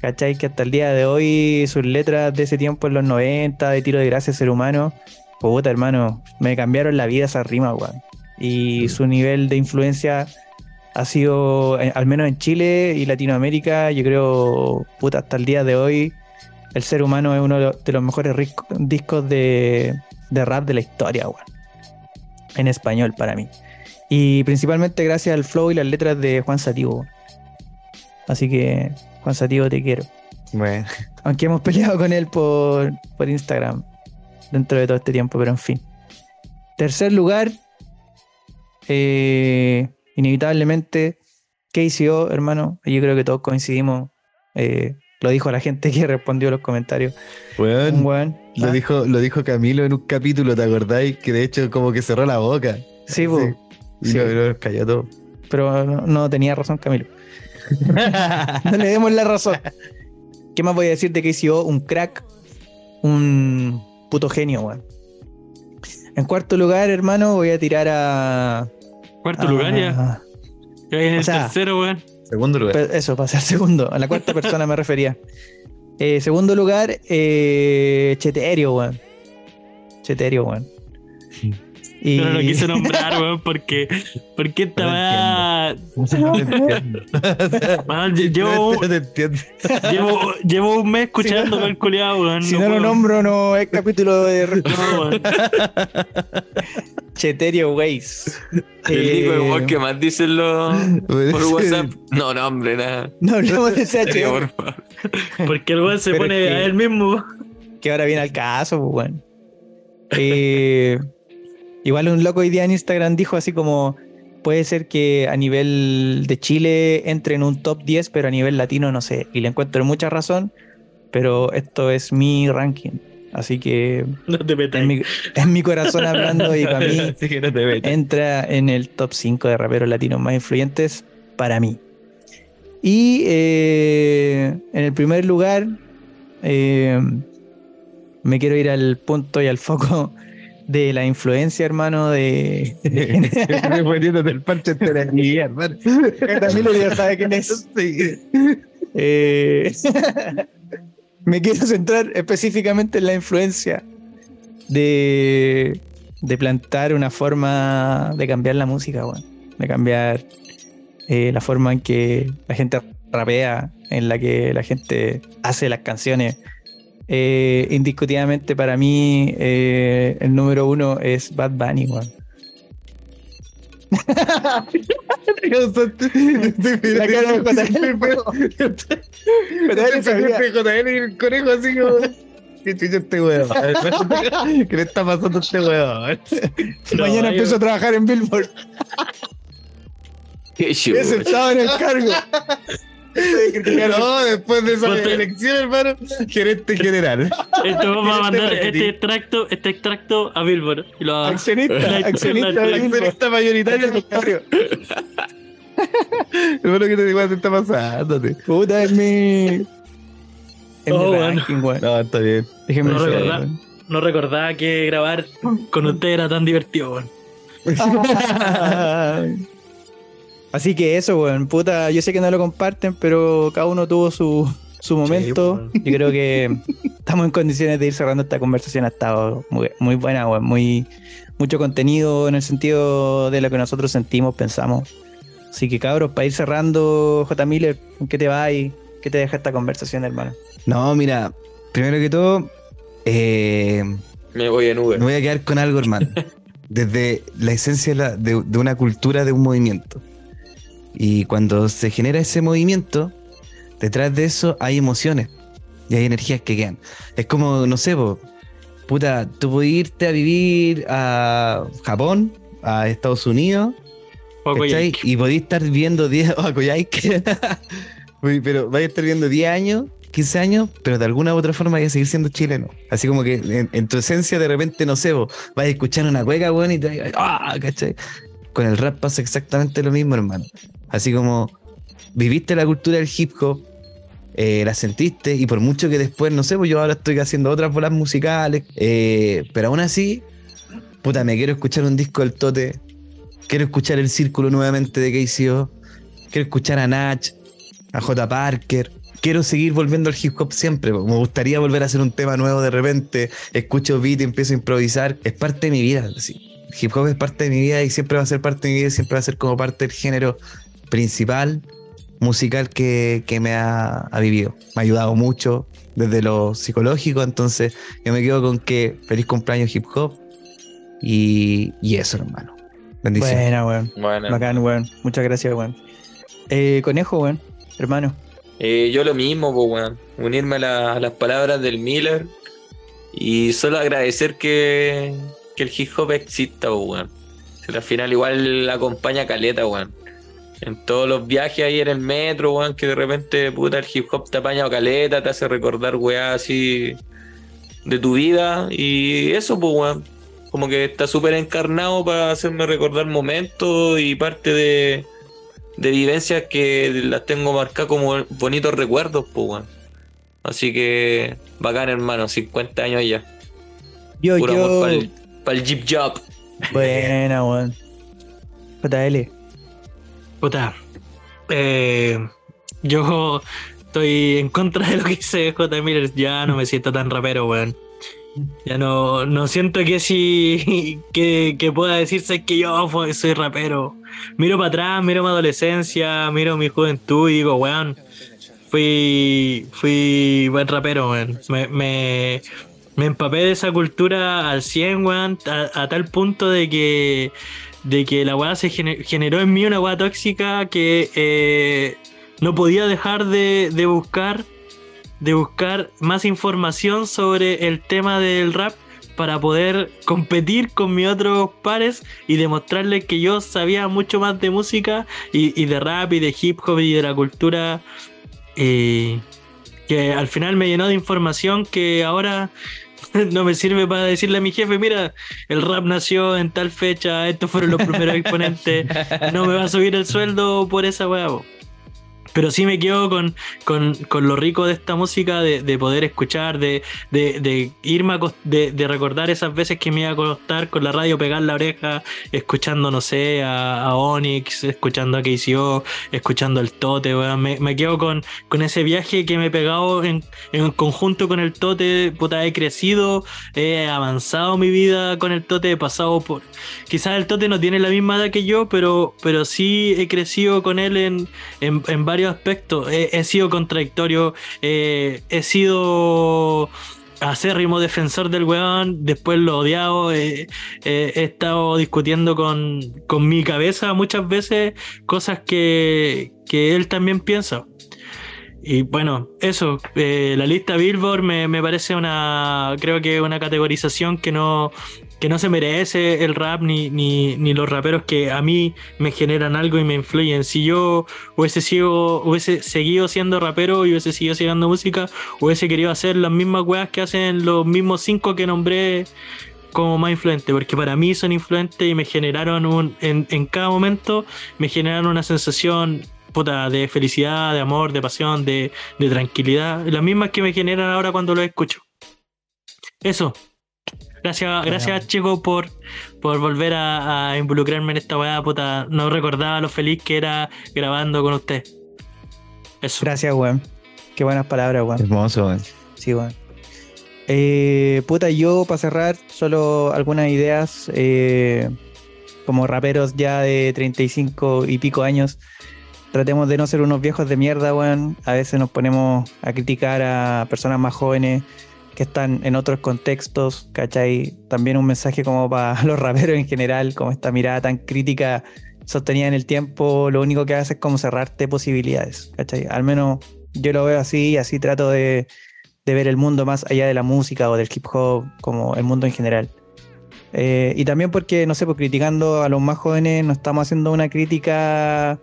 ¿Cachai? Que hasta el día de hoy sus letras de ese tiempo en los 90, de tiro de gracia ser humano, puta hermano, me cambiaron la vida esa rima, weón. Y su nivel de influencia ha sido, eh, al menos en Chile y Latinoamérica, yo creo, puta, hasta el día de hoy, el ser humano es uno de los- mejores discos de, de rap de la historia, weón. En español para mí. Y principalmente gracias al flow y las letras de Juan Sativo. weón. Así que, Juan Sativo, te quiero. Bueno, Aunque hemos peleado con él por, por Instagram dentro de todo este tiempo, pero en fin. Tercer lugar, eh, inevitablemente, KCO, hermano. Yo creo que todos coincidimos. eh, lo dijo la gente que respondió a los comentarios. Weón. lo, Ah, dijo, lo dijo Camilo en un capítulo, ¿te acordáis? Que de hecho como que cerró la boca. Sí. Y Sí. lo, lo cayó todo. pero no, no tenía razón Camilo. no le demos la razón. ¿Qué más voy a decir de KCO? Un crack, un puto genio, weón. En cuarto lugar, hermano, voy a tirar a. Cuarto lugar ya. en o el sea, tercero, weón. Segundo lugar. Eso, para ser segundo. A la cuarta persona me refería. Eh, segundo lugar, eh, Cheterio, weón. Cheterio, weón. Y... Yo no lo quise nombrar, weón, porque, porque esta No No llevo, No llevo, llevo un mes escuchando con el culiado, weón. si no, lo nombro, no es capítulo de. No, weón. Cheterio Ways. El Eh, Nico, el weón que más dicen los por WhatsApp. No, no, hombre, nada. No hablamos de CHR, por favor. Porque el weón se Pero pone que- a él mismo. que ahora viene al caso, pues bueno. Eh, igual un loco hoy día en Instagram dijo así como, puede ser que a nivel de Chile entre en un top 10, pero a nivel latino no sé. Y le encuentro mucha razón, pero esto es mi ranking. Así que No te metas. es mi, mi corazón hablando y para mí Así que no te metas. entra en el top 5 de raperos latinos más influyentes para mí. Y eh, en el primer lugar, eh, me quiero ir al punto y al foco de la influencia, hermano, de... de- poniéndote el parche entre la hermano. También lo ya sabe quién es. Eh, me quiero centrar específicamente en la influencia de, plantar una forma de cambiar la música, de cambiar eh, la forma en que la gente rapea, en la que la gente hace las canciones. Eh, para mí eh, el número uno es Bad Bunny. La cara de JL, JL sabía. JL y el conejo así como. ¿Qué chucha este weón? ¿Qué le está pasando a este weón? No, Mañana empiezo a trabajar en Billboard. Qué chulo. Ese estaba en el cargo. No, después de esa Ponte- elección, hermano, gerente general. Esto vamos a mandar Este extracto, este extracto a Billboard. Y lo Accionista, La- accionista la-. Accionista mayoritario del barrio. Hermano, ¿qué te digo? ¿Qué está pasándote? Puta, es mi. Es Oh, mi bueno. ranking, weón. No, está bien. Déjeme No recordaba. weón. no recordaba que grabar con usted era tan divertido, weón. Así que eso, weón. Puta, yo sé que no lo comparten, pero cada uno tuvo su, su momento. weón. yo creo que estamos en condiciones de ir cerrando esta conversación. Ha estado muy, muy buena, weón. Muy, mucho contenido en el sentido de lo que nosotros sentimos, pensamos. Así que, cabros, para ir cerrando, J. Miller, ¿en qué te va y qué te deja esta conversación, hermano? No, mira, primero que todo, eh, Me voy en Uber. me voy a quedar con algo, hermano. Desde la esencia de, la- de- de una cultura, de un movimiento. Y cuando se genera ese movimiento, detrás de eso hay emociones y hay energías que quedan. Es como, no sé, po, puta, tú puedes irte a vivir a Japón, a Estados Unidos. Y podéis estar viviendo 10 o a Coyhaique. Uy, pero vais a estar viviendo 10 años, 15 años, pero de alguna u otra forma vais a seguir siendo chileno. Así como que en, en tu esencia de repente, no sé, vos vas a escuchar una cueca, weón, y te ¡ah! ¿cachai? Con el rap pasa exactamente lo mismo, hermano. Así como viviste la cultura del hip hop, eh, la sentiste, y por mucho que después, no sé, pues yo ahora estoy haciendo otras bolas musicales, eh, pero aún así, puta, me quiero escuchar un disco del Tote, quiero escuchar el círculo nuevamente de KCO, quiero escuchar a Nach, a J. Parker. Quiero seguir volviendo al hip hop siempre. Me gustaría volver a hacer un tema nuevo de repente. Escucho beat y empiezo a improvisar. Es parte de mi vida. así. Hip hop es parte de mi vida y siempre va a ser parte de mi vida. Siempre va a ser como parte del género principal musical que, que me ha, ha vivido. Me ha ayudado mucho desde lo psicológico. Entonces yo me quedo con que feliz cumpleaños hip hop. Y, y eso, hermano. Bendiciones. Buena, weón. Bueno, Bacán, weón. Muchas gracias, weón. Eh, conejo, weón. Hermano. eh, yo lo mismo, pues, weón. Unirme a, la- a las palabras del Miller y solo agradecer que, que el hip hop exista, weón. Si al final igual acompaña a Caleta, weón. En todos los viajes ahí en el metro, weón, que de repente, puta, el hip hop te apaña a Caleta, te hace recordar, weá, así de tu vida. Y eso, pues, weón. Como que está súper encarnado para hacerme recordar momentos y parte de, de vivencias que las tengo marcadas como bonitos recuerdos, pues, weón. Así que, bacán, hermano, 50 años ya. Yo, Puro yo. amor para el Jeep Job. Buena, weón. JL. Puta. eh, yo estoy en contra de lo que dice J. Miller. Ya no me siento tan rapero, weón. Ya no, no siento que sí que, que pueda decirse que yo soy rapero. Miro para atrás, miro mi adolescencia, miro mi juventud y digo, weón, fui, fui buen rapero, weón. Me, me, Me empapé de esa cultura al 100, weón, a tal punto de que, de que la weá se gener- generó en mí una weá tóxica que eh, no podía dejar de, de buscar, de buscar más información sobre el tema del rap para poder competir con mis otros pares y demostrarles que yo sabía mucho más de música y, y de rap y de hip hop y de la cultura eh, que al final me llenó de información que ahora no me sirve para decirle a mi jefe, mira, el rap nació en tal fecha, estos fueron los primeros exponentes, no me va a subir el sueldo por esa weá. Pero sí me quedo con, con, con lo rico de esta música, de, de poder escuchar, de, de, irme a de, de recordar esas veces que me iba a acostar con la radio, pegar la oreja, escuchando, no sé, a, a Onyx, escuchando a KCO, escuchando el Tote. Me, me quedo con, con ese viaje que me he pegado en, en conjunto con el Tote, puta, he crecido, he avanzado mi vida con el Tote, he pasado por... Quizás el Tote no tiene la misma edad que yo, pero, pero sí he crecido con él en, en, en varios aspectos. He, sido contradictorio, eh, he sido acérrimo defensor del weón, después lo odiado, eh, eh, he estado discutiendo con, con mi cabeza muchas veces cosas que, que él también piensa. Y bueno, eso, la lista Billboard me, me parece una, creo que una categorización que no, que no se merece el rap ni, ni, ni los raperos que a mí me generan algo y me influyen. Si yo hubiese, sido, hubiese seguido siendo rapero y hubiese seguido haciendo música, hubiese querido hacer las mismas weas que hacen los mismos cinco que nombré como más influentes, porque para mí son influentes y me generaron un, en, en cada momento me generaron una sensación puta, de felicidad, de amor, de pasión, de, de tranquilidad, las mismas que me generan ahora cuando los escucho. Eso. Gracias, gracias chicos por, por volver a, a involucrarme en esta weá, puta. No recordaba lo feliz que era grabando con usted. Eso. Gracias, weón. Qué buenas palabras, weón. Hermoso, weón. Sí, weón. Eh, puta, yo para cerrar, solo algunas ideas. eh, como raperos ya de 35 y pico años, tratemos de no ser unos viejos de mierda, weón. A veces nos ponemos a criticar a personas más jóvenes que están en otros contextos, ¿cachai? También un mensaje como para los raperos en general, como esta mirada tan crítica sostenida en el tiempo, lo único que hace es como cerrarte posibilidades, ¿cachai? Al menos yo lo veo así y así trato de, ver el mundo más allá de la música o del hip hop, como el mundo en general. Eh, y también porque, no sé, pues criticando a los más jóvenes, no estamos haciendo una crítica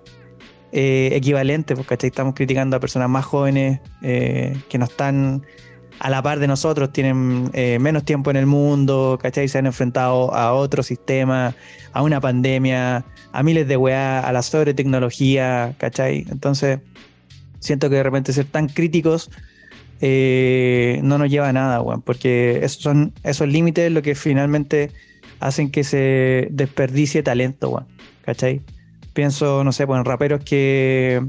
eh, equivalente, pues, ¿cachai? Estamos criticando a personas más jóvenes eh, que no están a la par de nosotros, tienen eh, menos tiempo en el mundo, ¿cachai? Se han enfrentado a otro sistema, a una pandemia, a miles de weá, a la sobretecnología, ¿cachai? Entonces, siento que de repente ser tan críticos eh, no nos lleva a nada, weón, porque esos son esos límites lo que finalmente hacen que se desperdicie talento, weón, ¿cachai? Pienso, no sé, pues en raperos que,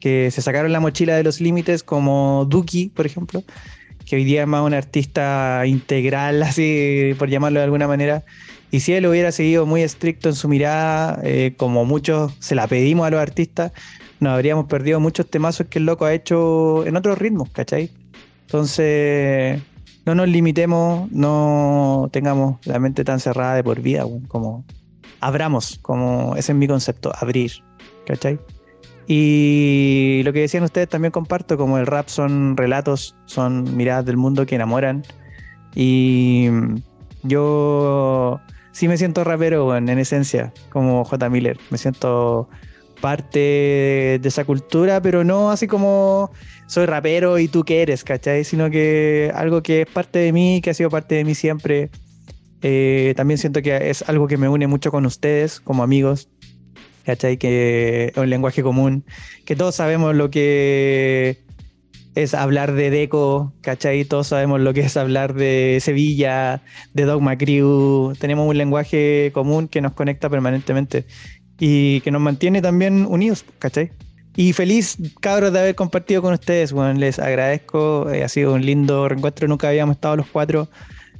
que se sacaron la mochila de los límites, como Duki, por ejemplo, que hoy día es más un artista integral, así por llamarlo de alguna manera. Y si él hubiera seguido muy estricto en su mirada, eh, como muchos se la pedimos a los artistas, nos habríamos perdido muchos temazos que el loco ha hecho en otros ritmos, ¿cachai? Entonces, no nos limitemos, no tengamos la mente tan cerrada de por vida, como abramos, como ese es mi concepto, abrir, ¿cachai? Y lo que decían ustedes también comparto, como el rap son relatos, son miradas del mundo que enamoran. Y yo sí me siento rapero, en esencia, como J. Miller. Me siento parte de esa cultura, pero no así como soy rapero y tú qué eres, ¿cachai? Sino que algo que es parte de mí, que ha sido parte de mí siempre. Eh, también siento que es algo que me une mucho con ustedes como amigos, ¿cachai? Que un lenguaje común, que todos sabemos lo que es hablar de Deco, ¿cachai? Todos sabemos lo que es hablar de Sevilla, de Dogma Crew, tenemos un lenguaje común que nos conecta permanentemente y que nos mantiene también unidos, ¿cachai? Y feliz, cabros, de haber compartido con ustedes, weón. Les agradezco. eh, ha sido un lindo reencuentro. Nunca habíamos estado los cuatro.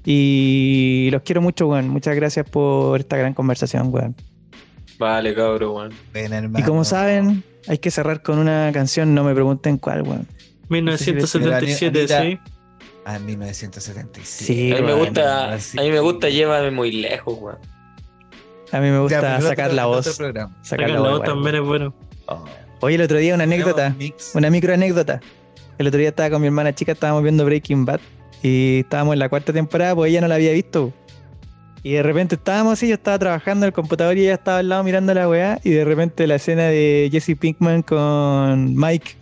Y los quiero mucho, weón. Muchas gracias por esta gran conversación, weón. Vale, cabrón, weón. Ven, Y como saben, hay que cerrar con una canción. No me pregunten cuál, weón. 1977, Mira, sí. a 1977. Sí, A mí me gusta, así a mí me gusta Llévame muy lejos, weón. A mí me gusta sacar la voz. Sacar Sacar la la voz. también es bueno. Oh. Oye, el otro día una anécdota. Una micro anécdota. El otro día estaba con mi hermana chica, estábamos viendo Breaking Bad y estábamos en la cuarta temporada, pues ella no la había visto. Y de repente estábamos así, yo estaba trabajando en el computador y ella estaba al lado mirando la weá y de repente la escena de Jesse Pinkman con Mike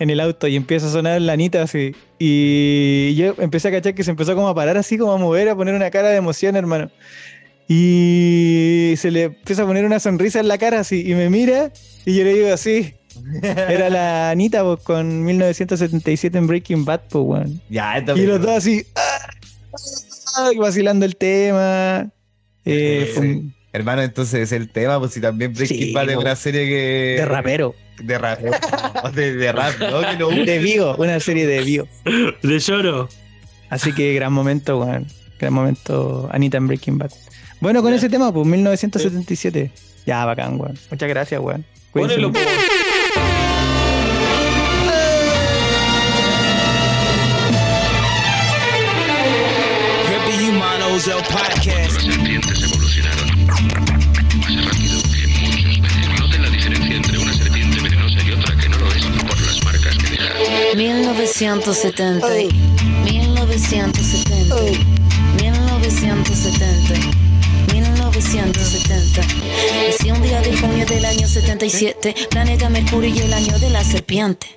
en el auto y empieza a sonar la Anita así. Y yo empecé a cachar que se empezó como a parar así, como a mover, a poner una cara de emoción, hermano. Y se le empieza a poner una sonrisa en la cara así y me mira y yo le digo así, era la Anita pues, con 1977 en Breaking Bad, pues, weón. Ya, Y los dos así, ah, vacilando el tema. Eh, fue un- Hermano, entonces es el tema, pues si también Breaking Sí, Bad es una serie que. de rapero. De rap. de, de rap, ¿no? Que no De Vigo, una serie de Vigo. De lloro. Así que gran momento. Gran momento Anita en Breaking Bad. Bueno, con ese tema, pues 1977. Ya, bacán, weón. Muchas gracias, weón. Cuídense Ponelo, El Podcast. Las serpientes evolucionaron más rápido que muchos. Noten la diferencia entre una serpiente venenosa y otra que no lo es por las marcas que deja. 1970. 1970. 1970. 1970. Nací un día de junio del año 77. Planeta Mercurio y el año de la serpiente.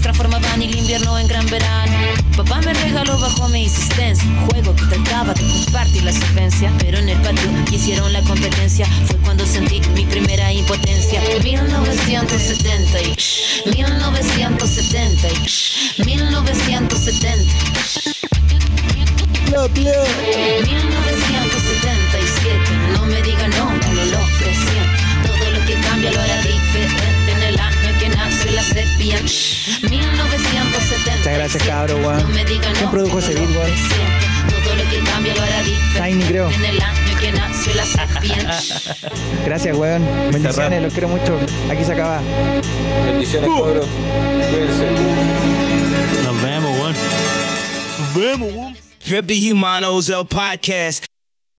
transformaban el invierno en gran verano. Papá me regaló bajo mi insistencia. Un juego que trataba de compartir la solvencia. Pero en el patio hicieron la competencia. Fue cuando sentí mi primera impotencia. 1970 y 1970 y 1970. 1977, nació la serpiente. 1970. Muchas gracias, cabro, weón. ¿Quién produjo no ese beat, weón? presiento. Todo lo que cambia lo hará diferente Tiny, creo. en el año que nació la. Gracias, weón. Bendiciones, los quiero mucho. Aquí se acaba. Bendiciones, cabros. Cuídense. Nos vemos, weón. Nos vemos, weón. Humanos El Podcast.